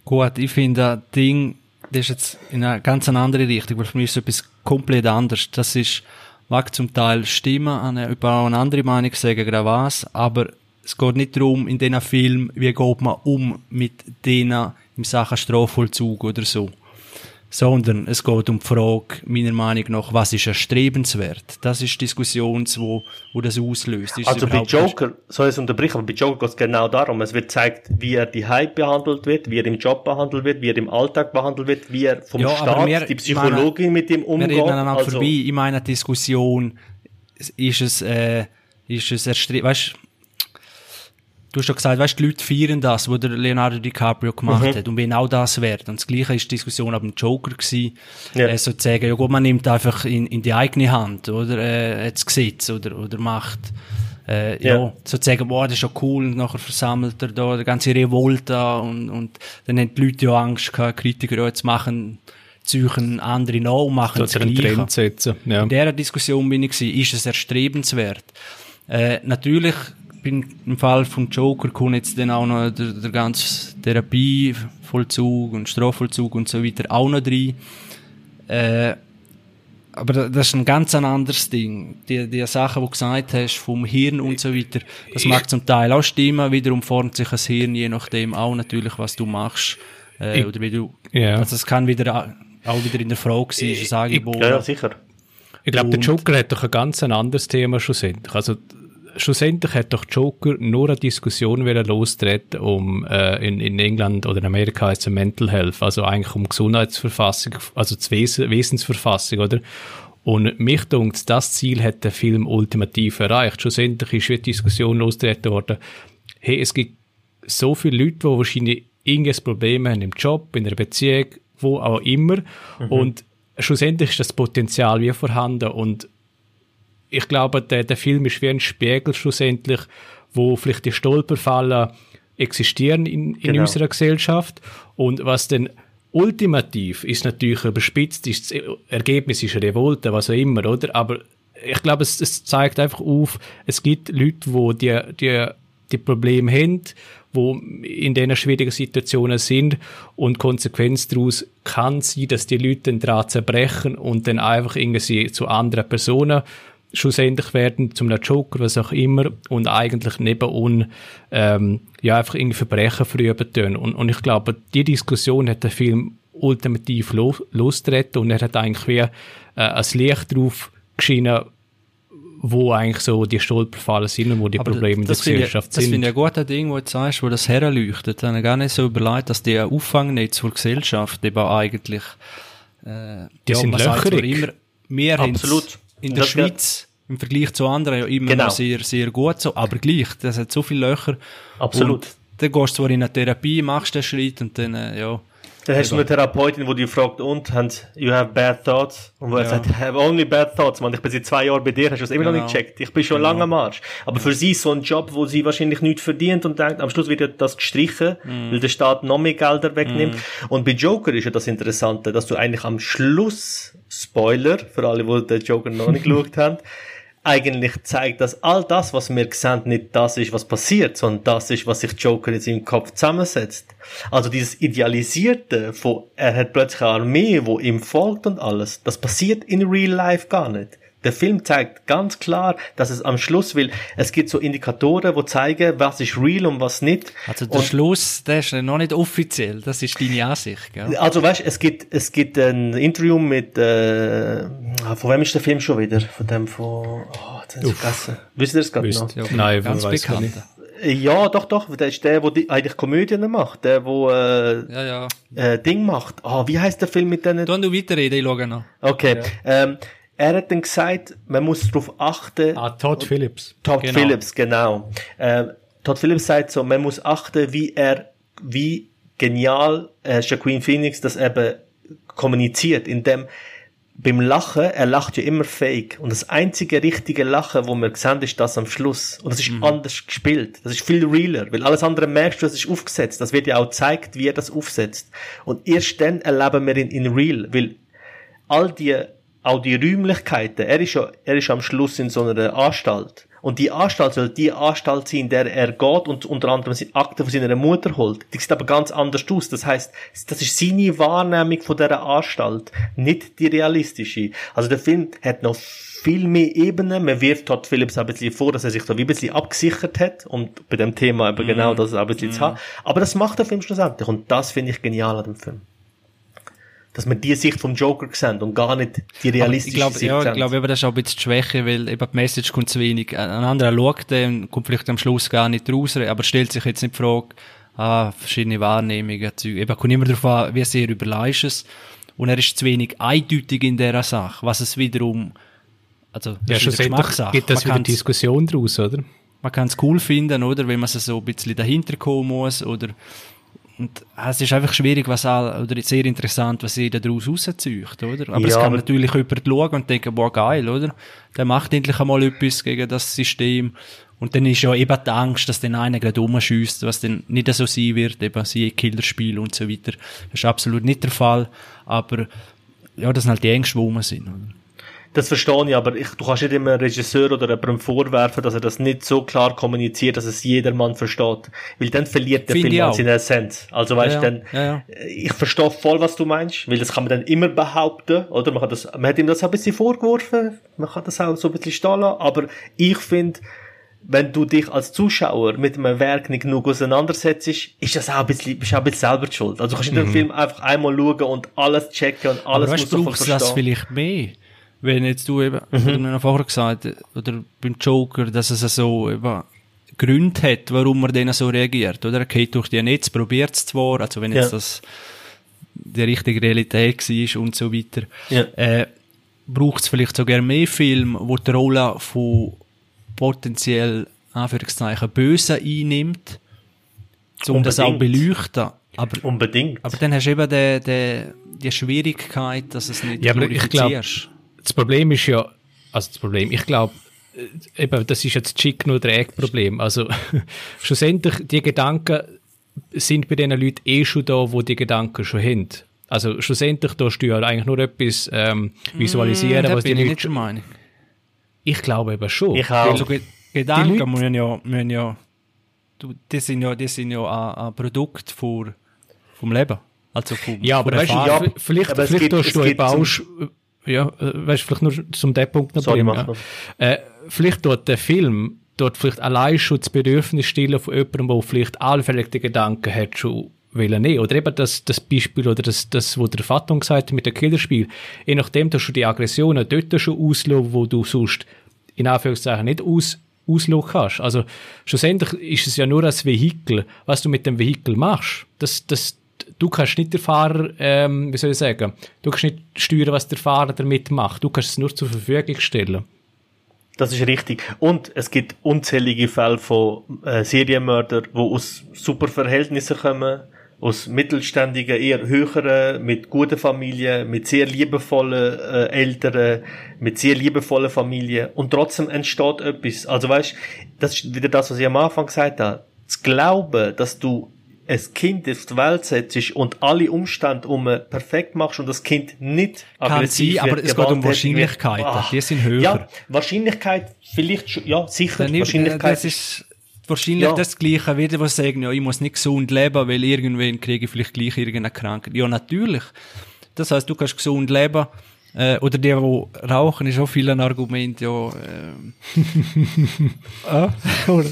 Gut, ich finde, das Ding, das ist jetzt in eine ganz andere Richtung, weil für mich ist es etwas komplett anderes. Das ist, mag zum Teil stimmen, eine, über eine andere Meinung sagen, gerade was, aber es geht nicht darum, in diesen Film, wie geht man um mit denen im Sachen Strafvollzug oder so sondern es geht um die Frage, meiner Meinung nach, was ist erstrebenswert? Das ist die Diskussion, wo, wo das auslöst. Ist also bei Joker, soll ich es unterbrechen, aber bei Joker geht es genau darum, es wird gezeigt, wie er die Hype behandelt wird, wie er im Job behandelt wird, wie er im Alltag behandelt wird, wie er vom ja, Staat, wir, die Psychologin meine, mit ihm umgeht. Wir reden aneinander also, vorbei. In meiner Diskussion ist es, äh, ist es erstrebenswert, weißt Du hast doch gesagt, weißt, die Leute feiern das, was der Leonardo DiCaprio gemacht mhm. hat und genau das wert. Und das Gleiche ist die Diskussion ab dem Joker gewesen, ja. äh, sozusagen, ja gut, man nimmt einfach in, in die eigene Hand, oder, äh, das Gesetz, oder, oder macht, äh, ja. ja, sozusagen, boah, das ist schon cool, und nachher versammelt er da, die ganze Revolte und, und dann haben die Leute ja Angst gehabt, Kritiker, ja, jetzt machen, züchen andere nach und machen das Gleiche. Setzen, ja. In dieser Diskussion bin ich gewesen, ist es erstrebenswert? Äh, natürlich, im Fall vom Joker kommt jetzt dann auch noch der, der ganze Therapievollzug und Strafvollzug und so weiter auch noch drin. Äh, aber das ist ein ganz anderes Ding. Die, die Sachen, die du gesagt hast, vom Hirn und so weiter, das mag zum Teil auch stimmen. Wiederum formt sich ein Hirn, je nachdem auch natürlich, was du machst. Äh, ich, oder wie du, ja. also es kann wieder auch wieder in der Frage sein, ist ein Angebot. Ja, ja, sicher. Ich glaube, der Joker hat doch ein ganz anderes Thema schlussendlich. Also, schlussendlich hat doch Joker nur eine Diskussion lostreten um äh, in, in England oder in Amerika heißt es Mental Health, also eigentlich um Gesundheitsverfassung, also die Wes Wesensverfassung, oder? Und mich denkt, das Ziel hat der Film ultimativ erreicht. Schlussendlich ist die Diskussion losgetreten worden, hey, es gibt so viele Leute, die wahrscheinlich irgendein Problem haben im Job, in einer Beziehung, wo auch immer. Mhm. Und schlussendlich ist das Potenzial wie vorhanden und ich glaube, der, der Film ist wie ein Spiegel schlussendlich, wo vielleicht die Stolperfallen existieren in, in genau. unserer Gesellschaft und was denn ultimativ ist natürlich überspitzt, ist das Ergebnis ist Revolte, was auch immer, oder? Aber ich glaube, es, es zeigt einfach auf, es gibt Leute, wo die, die, die Probleme haben, wo in diesen schwierigen Situationen sind und Konsequenz daraus kann sein, dass die Leute den Draht zerbrechen und dann einfach irgendwie zu anderen Personen schlussendlich werden zum Joker, was auch immer, und eigentlich neben uns ähm, ja, einfach irgendwie Verbrechen verüben tun. Und, und ich glaube, die Diskussion hat der Film ultimativ los, losgetreten und er hat eigentlich wie äh, ein Licht drauf geschienen, wo eigentlich so die Stolperfallen sind und wo die Aber Probleme in der Gesellschaft ich, sind. Das finde ich ein guter Ding, wo du sagst, wo das herleuchtet. Ich habe gar nicht so überlegt, dass die Auffangnetz für Gesellschaft eben eigentlich äh, die ja, sind löcherig. Immer, wir Absolut in der Schweiz im Vergleich zu anderen ja immer Genau. noch sehr, sehr gut so, aber gleich, das hat so viele Löcher. Absolut. Und dann gehst du zwar in eine Therapie, machst den Schritt und dann, äh, ja. Dann hast du eine Therapeutin, die dich fragt, und, haben, you have bad thoughts? Und wo er Ja. sagt, have only bad thoughts, man, ich bin seit zwei Jahren bei dir, hast du es immer noch Genau. nicht gecheckt. Ich bin schon lange am Arsch. Aber für sie ist so ein Job, wo sie wahrscheinlich nichts verdient und denkt, am Schluss wird ja das gestrichen, Mhm. weil der Staat noch mehr Gelder wegnimmt. Und bei Joker ist ja das Interessante, dass du eigentlich am Schluss, Spoiler, für alle, die den Joker noch nicht geschaut haben, eigentlich zeigt, dass all das, was wir sehen, nicht das ist, was passiert, sondern das ist, was sich Joker in seinem Kopf zusammensetzt. Also dieses Idealisierte von, er hat plötzlich eine Armee, wo ihm folgt und alles, das passiert in real life gar nicht. Der Film zeigt ganz klar, dass es am Schluss will, es gibt so Indikatoren, wo zeigen, was ist real und was nicht. Also der Und- Schluss, der ist noch nicht offiziell, das ist deine Ansicht, gell? also weißt, es gibt es gibt ein Interview mit äh, ah, von wem ist der Film schon wieder? Von dem von oh, jetzt hab ich's vergessen. Wisst ihr das gerade noch? Wüsst- Nein, ganz ich bekannt. nicht. Ja, doch, doch. Der ist der, der die, eigentlich Komödien macht. Der, wo äh, Ja, ja. äh, Ding macht. Ah, wie heißt der Film mit denen? Du du weiterreden, ich schaue noch. Okay. Ähm, er hat dann gesagt, man muss darauf achten. Ah, Todd Phillips. Todd Genau. Phillips, genau. Ähm, Todd Phillips sagt so, man muss achten, wie er, wie genial äh, Joaquin Phoenix das eben kommuniziert, indem beim Lachen, er lacht ja immer fake. Und das einzige richtige Lachen, wo wir sehen, ist das am Schluss. Und das ist anders gespielt. Das ist viel realer. Weil alles andere merkst du, das ist aufgesetzt. Das wird ja auch gezeigt, wie er das aufsetzt. Und erst dann erleben wir ihn in real. Weil all die, auch die Räumlichkeiten, er ist ja, er ist am Schluss in so einer Anstalt. Und die Anstalt soll die Anstalt sein, in der er geht und unter anderem die Akte von seiner Mutter holt. Die sieht aber ganz anders aus. Das heißt, das ist seine Wahrnehmung von dieser Anstalt, nicht die realistische. Also der Film hat noch viel mehr Ebenen. Man wirft Todd Phillips auch ein bisschen vor, dass er sich da wie ein bisschen abgesichert hat, um bei dem Thema eben genau das ein bisschen zu haben. Aber das macht der Film schlussendlich. Und das finde ich genial an dem Film. Dass wir die Sicht vom Joker sehen und gar nicht die Aber ich realistische glaube, Sicht ja, sehen. ich glaube, das ist auch ein bisschen die Schwäche, weil eben die Message kommt zu wenig. Ein anderer schaut den, kommt vielleicht am Schluss gar nicht raus, aber stellt sich jetzt nicht die Frage, ah, verschiedene Wahrnehmungen, Zeug. Eben, kommt immer darauf an, wie sehr überleist es. Und er ist zu wenig eindeutig in dieser Sache, was es wiederum, also, Ja, das ist wieder schlussendlich Geschmackssache. gibt das Man wieder Diskussion daraus, oder? man kann es cool finden, oder? Wenn man es so ein bisschen dahinter kommen muss, oder, und es ist einfach schwierig, was all, oder sehr interessant, was jeder daraus rauszieht, oder? Aber Ja, es kann aber- natürlich jemand schauen und denken, boah, geil, oder? Der macht endlich einmal etwas gegen das System. Und dann ist ja eben die Angst, dass den einer gerade umschießt, was dann nicht so sein wird, eben siehe Killerspiel und so weiter. Das ist absolut nicht der Fall. Aber, ja, das sind halt die Ängste, die rum sind, oder? Das verstehe ich, aber ich, du kannst nicht immer einem Regisseur oder jemandem vorwerfen, dass er das nicht so klar kommuniziert, dass es jedermann versteht. Weil dann verliert der Finde ich Film an seiner Essenz. Also weißt Ja, dann, ja, ja. ich verstehe voll, was du meinst, weil das kann man dann immer behaupten, oder? Man, kann das, man hat ihm das auch ein bisschen vorgeworfen, man kann das auch so ein bisschen stehen lassen, aber ich finde, wenn du dich als Zuschauer mit einem Werk nicht genug auseinandersetzt, ist das auch ein bisschen, bist auch ein bisschen selber schuld. Also du kannst nicht den Film einfach einmal schauen und alles checken und alles Mhm. Aber musst du brauchst du sofort das verstehen. vielleicht mehr? Wenn jetzt du eben, Mhm. oder du noch vorher gesagt, oder beim Joker, dass es so eben Gründe hat, warum er dann so reagiert, oder? Er geht durch die Netz, probiert es zwar, also wenn jetzt Ja. das die richtige Realität war und so weiter, Ja. äh, braucht es vielleicht sogar mehr Filme, wo die Rolle von potenziell, Anführungszeichen, Bösen einnimmt, um das auch Unbedingt. beleuchten. Aber Unbedingt. aber dann hast du eben die, die, die Schwierigkeit, dass es nicht Ja, aber ich glaub-. Das Problem ist ja, also das Problem, ich glaube, eben, das ist jetzt Chicken oder Egg-Problem. Also, schlussendlich, die Gedanken sind bei den Leuten eh schon da, wo die Gedanken schon haben. Also, schlussendlich, da du ja eigentlich nur etwas ähm, visualisieren, da was die Leute... nicht der Meinung. Ich glaube eben schon. Ich auch. Also Ge Gedanken Leute- müssen ja, müssen ja, du, die sind ja, die sind ja ein, ein Produkt vor, vom Leben. Also vom, Ja, aber weißt ja, vielleicht, vielleicht gibt- tust du auch, sch- ja, äh, weißt vielleicht nur zum den Punkt noch Sorry, bringen, ja. Äh, vielleicht dort der Film, dort vielleicht allein schon das Bedürfnis stillen von jemandem, der vielleicht allfällige Gedanken hat, schon wollen nehmen. Oder eben das, das Beispiel, oder das, das, wo der Vater gesagt hat mit dem Killerspiel. Je nachdem, dass du die Aggressionen dort schon auslösen, wo du sonst in Anführungszeichen nicht aus, auslösen kannst. Also, schlussendlich ist es ja nur ein Vehikel. Was du mit dem Vehikel machst, das, das, du kannst nicht der Fahrer, ähm, wie soll ich sagen, du kannst nicht steuern, was der Fahrer damit macht. Du kannst es nur zur Verfügung stellen. Das ist richtig. Und es gibt unzählige Fälle von äh, Serienmördern, die aus super Verhältnissen kommen, aus mittelständigen, eher höheren, mit guten Familien, mit sehr liebevollen äh, Eltern, mit sehr liebevollen Familien und trotzdem entsteht etwas. Also weißt, das ist wieder das, was ich am Anfang gesagt habe. Zu glauben, dass du ein Kind auf die Welt setzt und alle Umstände um perfekt machst und das Kind nicht Kann sein, aber es geht um Wahrscheinlichkeiten. Ach, die sind höher. Ja, Wahrscheinlichkeit vielleicht schon, ja, sicher. Dann Wahrscheinlichkeit. Das ist wahrscheinlich ja. das Gleiche, wieder was sagen, ja, ich muss nicht gesund leben, weil irgendwann kriege ich vielleicht gleich irgendeine Krankheit. Ja, natürlich. Das heißt, du kannst gesund leben, äh, oder die, die rauchen, ist auch viel ein Argument, ja, äh, oder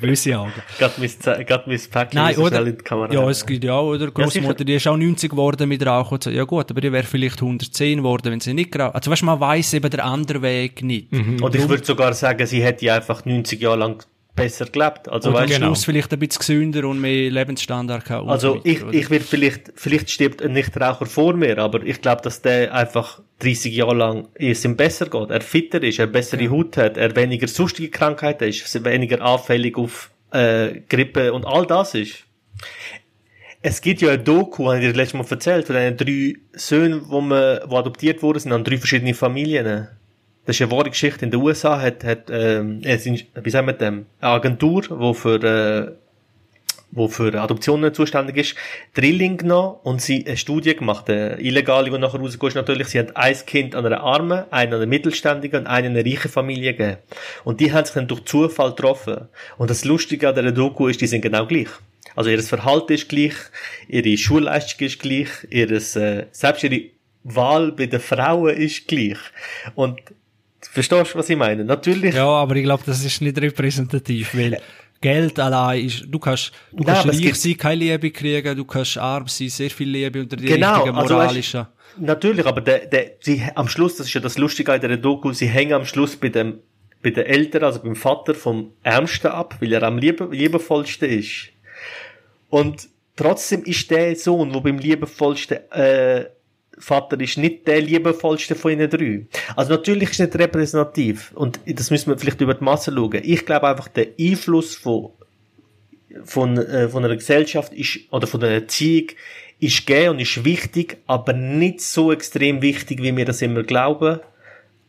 böse Augen. Gerade mein Päckchen Nein, oder, in die Kamera. Ja, es gibt ja auch, oder, Großmutter, ja, die ist auch 90 geworden mit Rauchen, so, ja gut, aber die wäre vielleicht 110 geworden, wenn sie nicht geraucht Also weißt du, man weiss eben der andere Weg nicht. Mhm. Und ich würde sogar sagen, sie hätte einfach 90 Jahre lang besser gelebt. Also, oder weißt, genau. vielleicht ein bisschen gesünder und mehr Lebensstandard gehabt. Also ich, ich würde vielleicht, vielleicht stirbt ein Nichtraucher vor mir, aber ich glaube, dass der einfach 30 Jahre lang es ihm besser geht, er fitter ist, er bessere ja. Haut hat, er weniger sonstige Krankheiten ist, weniger anfällig auf äh, Grippe und all das ist. Es gibt ja ein Doku, habe ich dir letztes Mal erzählt, von den drei Söhnen, die, man, die adoptiert wurden, sind an drei verschiedene Familien. Das ist eine wahre Geschichte. In den USA hat, hat ähm, wie sagen wir dem, eine Agentur, die für, äh, wo für Adoptionen zuständig ist, Drilling genommen und sie eine Studie gemacht, eine illegale, die nachher rausgeht, natürlich, sie hat ein Kind an einer armen, einen an einer mittelständigen und einen an einer reichen Familie gegeben. Und die haben sich dann durch Zufall getroffen. Und das Lustige an dieser Doku ist, die sind genau gleich. Also ihr Verhalten ist gleich, ihre Schulleistung ist gleich, ihres, äh, selbst ihre Wahl bei den Frauen ist gleich. Und Verstehst du, was ich meine? Natürlich. Ja, aber ich glaube, das ist nicht repräsentativ, weil Geld allein ist, du kannst, du Nein, kannst reich sein, keine Liebe kriegen, du kannst arm sein, sehr viel Liebe unter die genau, richtigen moralischen. Also weißt, natürlich, aber der, der, sie, am Schluss, das ist ja das Lustige in der Doku, sie hängen am Schluss bei dem, bei den Eltern, also beim Vater vom Ärmsten ab, weil er am liebe, liebevollsten ist. Und trotzdem ist der Sohn, wo beim liebevollsten, äh, Vater ist nicht der liebevollste von ihnen drei. Also natürlich ist es nicht repräsentativ. Und das müssen wir vielleicht über die Masse schauen. Ich glaube einfach, der Einfluss von, von, äh, von einer Gesellschaft ist, oder von der Erziehung ist gegeben und ist wichtig, aber nicht so extrem wichtig, wie wir das immer glauben.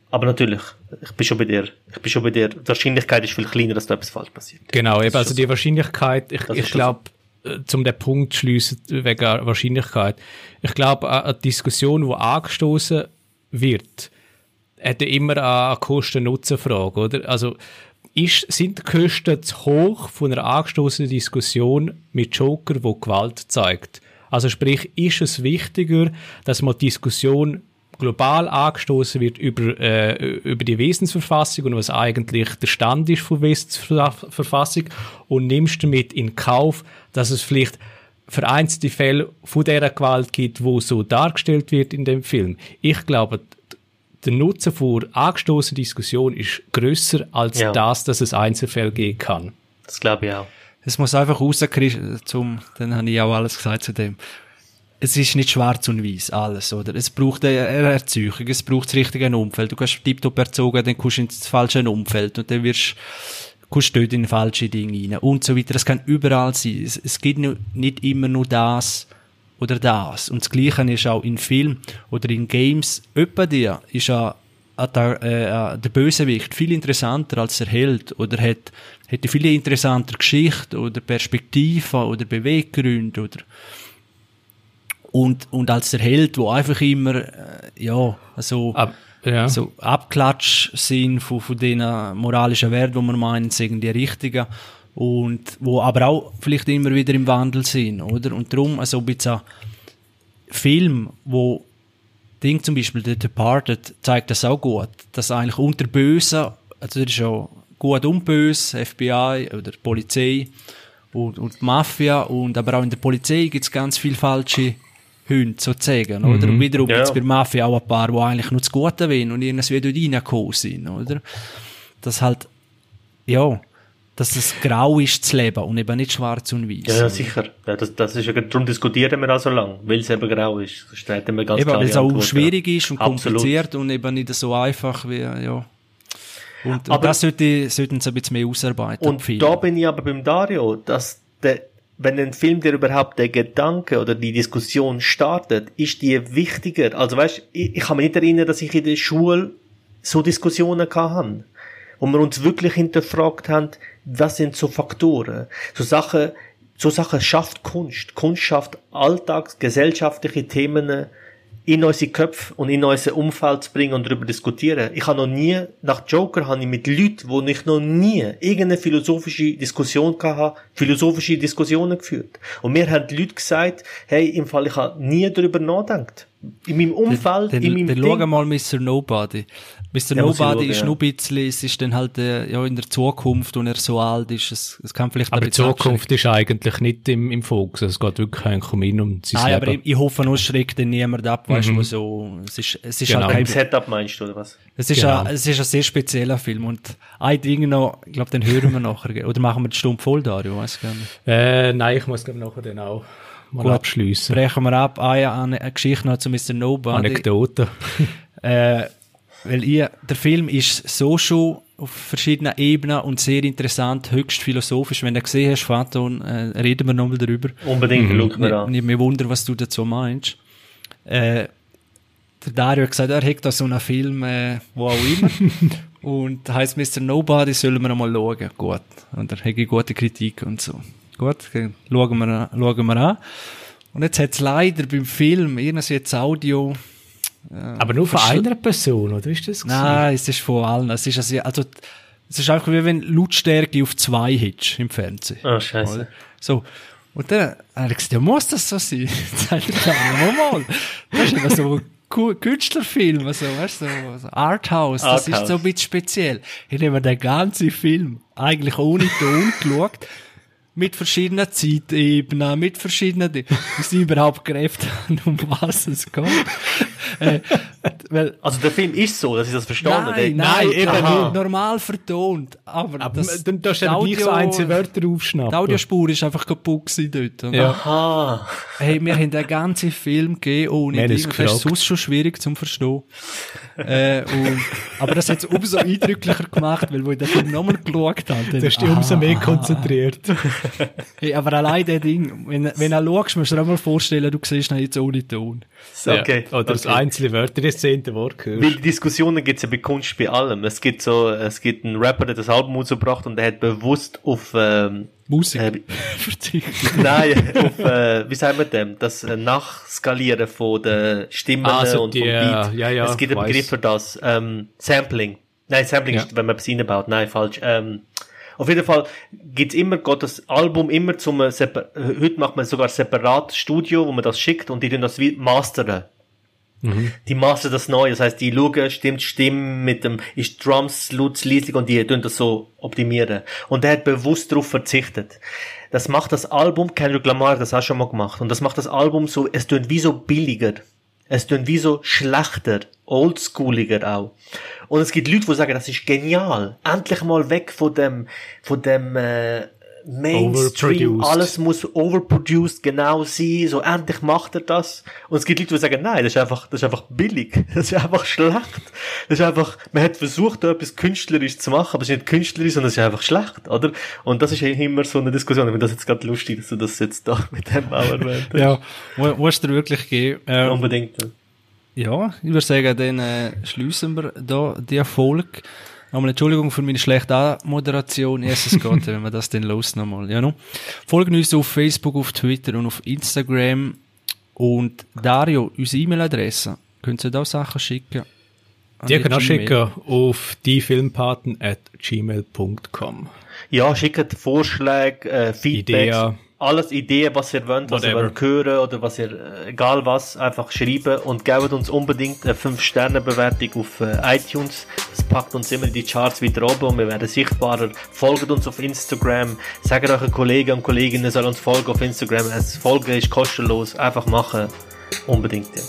Aber natürlich, ich bin schon bei dir. Ich bin schon bei dir. Die Wahrscheinlichkeit ist viel kleiner, dass da etwas falsch passiert. Genau, eben, also die Wahrscheinlichkeit, ich, ich glaube, äh, zum den Punkt schließen wegen Wahrscheinlichkeit. Ich glaube, eine Diskussion, die angestoßen wird, hat immer eine Kosten-Nutzen-Frage, oder? Also, ist, sind die Kosten zu hoch von einer angestoßenen Diskussion mit Joker, wo Gewalt zeigt? Also sprich, ist es wichtiger, dass man die Diskussion global angestoßen wird über, äh, über die Wesensverfassung und was eigentlich der Stand ist von Wesensverfassung und nimmst damit in Kauf, dass es vielleicht vereinzelte Fälle von dieser Gewalt gibt, wo so dargestellt wird in dem Film. Ich glaube, der Nutzen vor angestoßener Diskussion ist größer als ja. das, dass es Einzelfälle geben kann. Das glaube ich auch. Es muss einfach rauskriegen, zum, dann habe ich auch alles gesagt zu dem es ist nicht schwarz und weiß alles, oder? Es braucht eine Erziehung, es braucht das richtige Umfeld. Du kannst tiptop erzogen, dann kommst du ins falsche Umfeld und dann wirst kommst du in falsche Dinge rein und so weiter. Das kann überall sein. Es, es gibt nicht immer nur das oder das. Und das Gleiche ist auch in Film oder in Games. Öppe dir ist ja der, äh, der Bösewicht viel interessanter als der Held oder hat, hat eine viel interessanter Geschichte oder Perspektive oder Beweggründe oder und, und als der Held, wo einfach immer, äh, ja, so, Ab, ja. so Abklatsch sind von, von den moralischen Werten, wo man meint, sind die richtigen und wo aber auch vielleicht immer wieder im Wandel sind, oder? Und darum, also ein bisschen Film, wo Ding zum Beispiel, The Departed, zeigt das auch gut, dass eigentlich unter Bösen, also das ist ja gut und böse, FBI oder Polizei und, und Mafia und aber auch in der Polizei gibt es ganz viel falsche Hunde sozusagen, mhm. oder? Und wiederum ja. gibt es bei Mafia auch ein paar, die eigentlich nur das Gute wollen und irgendwie dort reingekommen sind, oder? Das halt, ja, dass es grau ist zu leben und eben nicht schwarz und weiß. Ja, ja sicher. Ja, das, das ist ja, darum diskutieren wir auch so lange, weil es eben grau ist. Das steht immer ganz eben, Weil es auch schwierig ist und Absolut. kompliziert und eben nicht so einfach wie, ja. Und, aber, und das sollte, sollten sie ein bisschen mehr ausarbeiten. Und da bin ich aber beim Dario, dass der, wenn ein Film dir überhaupt der Gedanke oder die Diskussion startet, ist die wichtiger. Also weißt, ich, ich kann mich nicht erinnern, dass ich in der Schule so Diskussionen hatte, wo wir uns wirklich hinterfragt haben, was sind so Faktoren, so Sachen, so Sachen schafft Kunst. Kunst schafft alltags gesellschaftliche Themen in unsere Köpfe und in unser Umfeld zu bringen und darüber diskutieren. Ich habe noch nie, nach Joker habe ich mit Leuten, wo ich noch nie irgendeine philosophische Diskussion hatte, philosophische Diskussionen geführt. Und mir haben die Leute gesagt, hey, im Fall, ich habe nie darüber nachgedacht. In meinem Umfeld, den, in meinem den, den schau mal Mr. Nobody. Mr. Ja, Nobody ist ja. nur ein bisschen, es ist dann halt äh, ja, in der Zukunft, und er so alt ist, es, es kann vielleicht Aber die Zukunft ist eigentlich nicht im, im Fokus, es geht wirklich eigentlich um ihn und sein ah, aber ich, ich hoffe, nur schreckt dann niemand ab, weißt mhm. du, so, es ist, es ist genau. halt kein... Setup meinst du, oder was? Es ist, genau. ein, es ist ein sehr spezieller Film und ein Ding noch, ich glaube, den hören wir nachher, oder machen wir die Stunde voll, Dario, weiß gar nicht. Äh, nein, ich muss glaube nachher den auch mal Gut, abschliessen. Brechen wir ab, ah, ja, eine, eine Geschichte noch zu Mr. Nobody. Anekdote. äh, weil ihr, der Film ist so schon auf verschiedenen Ebenen und sehr interessant, höchst philosophisch. Wenn du gesehen hast, Faton, äh, reden wir nochmal darüber. Unbedingt, mhm. schau mir an. Ich mir wundern, was du dazu meinst. Äh, der Dario hat gesagt, er hat da so einen Film, äh, wo auch immer. und heißt Mr. Nobody, sollen wir nochmal schauen. Gut. Und er hat gute Kritik und so. Gut, schauen wir, schauen wir an. Und jetzt hat es leider beim Film, irgendwie jetzt Aber nur von einer Person, oder ist das? Nein, es ist von allen. Es ist also, also es ist einfach wie wenn Lautstärke auf zwei hitsch im Fernsehen. Oh, scheiße. So. Und dann habe ich gesagt, ja, muss das so sein? Dann mal. Das ist immer so ein Künstlerfilm, so, weißt du, so Arthouse, das Arthouse. ist so ein bisschen speziell. Ich habe mir den ganzen Film eigentlich ohne Ton geschaut mit verschiedenen Zeitebenen, mit verschiedenen, wie sie überhaupt Kräfte haben, um was es geht. Äh, weil, also der Film ist so, dass ich das verstanden Nein, nein, eben aha. normal vertont. Aber, aber das, dann darfst du nicht so einzelne Wörter aufschnappen. Die Audiospur ist einfach kaputt dort. Ja. Aha. Hey, wir haben den ganzen Film gegeben ohne Ding. Das ist sonst schon schwierig zum Verstehen. Äh, und, aber das hat es umso eindrücklicher gemacht, weil wo ich den Film nochmal geschaut habe. Da hast du umso mehr konzentriert. hey, aber allein der Ding, wenn, wenn du schaust, musst du dir auch mal vorstellen, du siehst ihn jetzt ohne Ton. So, okay. Oder okay. das einzelne Wörter das zehnte Wort hörst. Weil die Diskussionen gibt's ja bei Kunst bei allem. Es gibt so, es gibt einen Rapper, der das Album rausgebracht und der hat bewusst auf, ähm, Musik äh, verzichtet. Nein, auf, äh, wie sagen wir dem? Das äh, Nachskalieren von den Stimmen also und die, vom Beat. Ja, ja, es gibt einen Begriff für das. Ähm, Sampling. Nein, Sampling ja. ist, wenn man etwas reinbaut. Nein, falsch. Ähm, auf jeden Fall gibt's immer, geht das Album immer zum, äh, heute macht man sogar separat Studio, wo man das schickt und die tun das wie mastern. Die mastern das neu, das heißt, die schauen, stimmt Stimmen mit dem, ist Drums, Lutz, Liesling und die tun das so optimieren. Und der hat bewusst darauf verzichtet. Das macht das Album, Kendrick Lamar das auch schon mal gemacht, und das macht das Album so, es tut wie so billiger. Es tut wie so schlechter, oldschooliger auch. Und es gibt Leute, die sagen, das ist genial. Endlich mal weg von dem, von dem, äh, Mainstream, alles muss overproduced genau sein, so endlich macht er das. Und es gibt Leute, die sagen, nein, das ist einfach, das ist einfach billig, das ist einfach schlecht. Das ist einfach, man hat versucht, da etwas künstlerisch zu machen, aber es ist nicht künstlerisch, sondern es ist einfach schlecht, oder? Und das ist immer so eine Diskussion. Ich finde das jetzt gerade lustig, dass du das jetzt da mit dem auch erwähnt hast. Ja, musst du dir wirklich geben. Ähm, Unbedingt. Ja. ja, ich würde sagen, dann äh, schließen wir da die Erfolg. Nochmal Entschuldigung für meine schlechte Moderation. Erstes geht, wenn wir das dann los nochmal. Ja, no? Folgen uns auf Facebook, auf Twitter und auf Instagram. Und Dario, unsere E-Mail-Adresse, könnt ihr da Sachen schicken? Die können auch schicken auf diefilmpaten at gmail.com. Ja, schickt Vorschläge, äh, Feedback. Ideen alles Ideen, was ihr wollt, was Whatever. ihr wollt hören oder was ihr, äh, egal was, einfach schreiben und gebt uns unbedingt eine 5-Sterne-Bewertung auf äh, iTunes. Das packt uns immer in die Charts wieder oben und wir werden sichtbarer. Folgt uns auf Instagram, sagt euren Kollegen und Kolleginnen sollen uns folgen auf Instagram. Das Folgen ist kostenlos, einfach machen. Unbedingt, ja.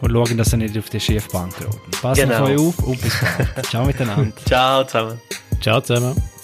Und schauen, dass ihr nicht auf die Schiefbank rollt. Passt genau. auf euch auf und bis bald. Ciao miteinander. Ciao zusammen. Ciao zusammen.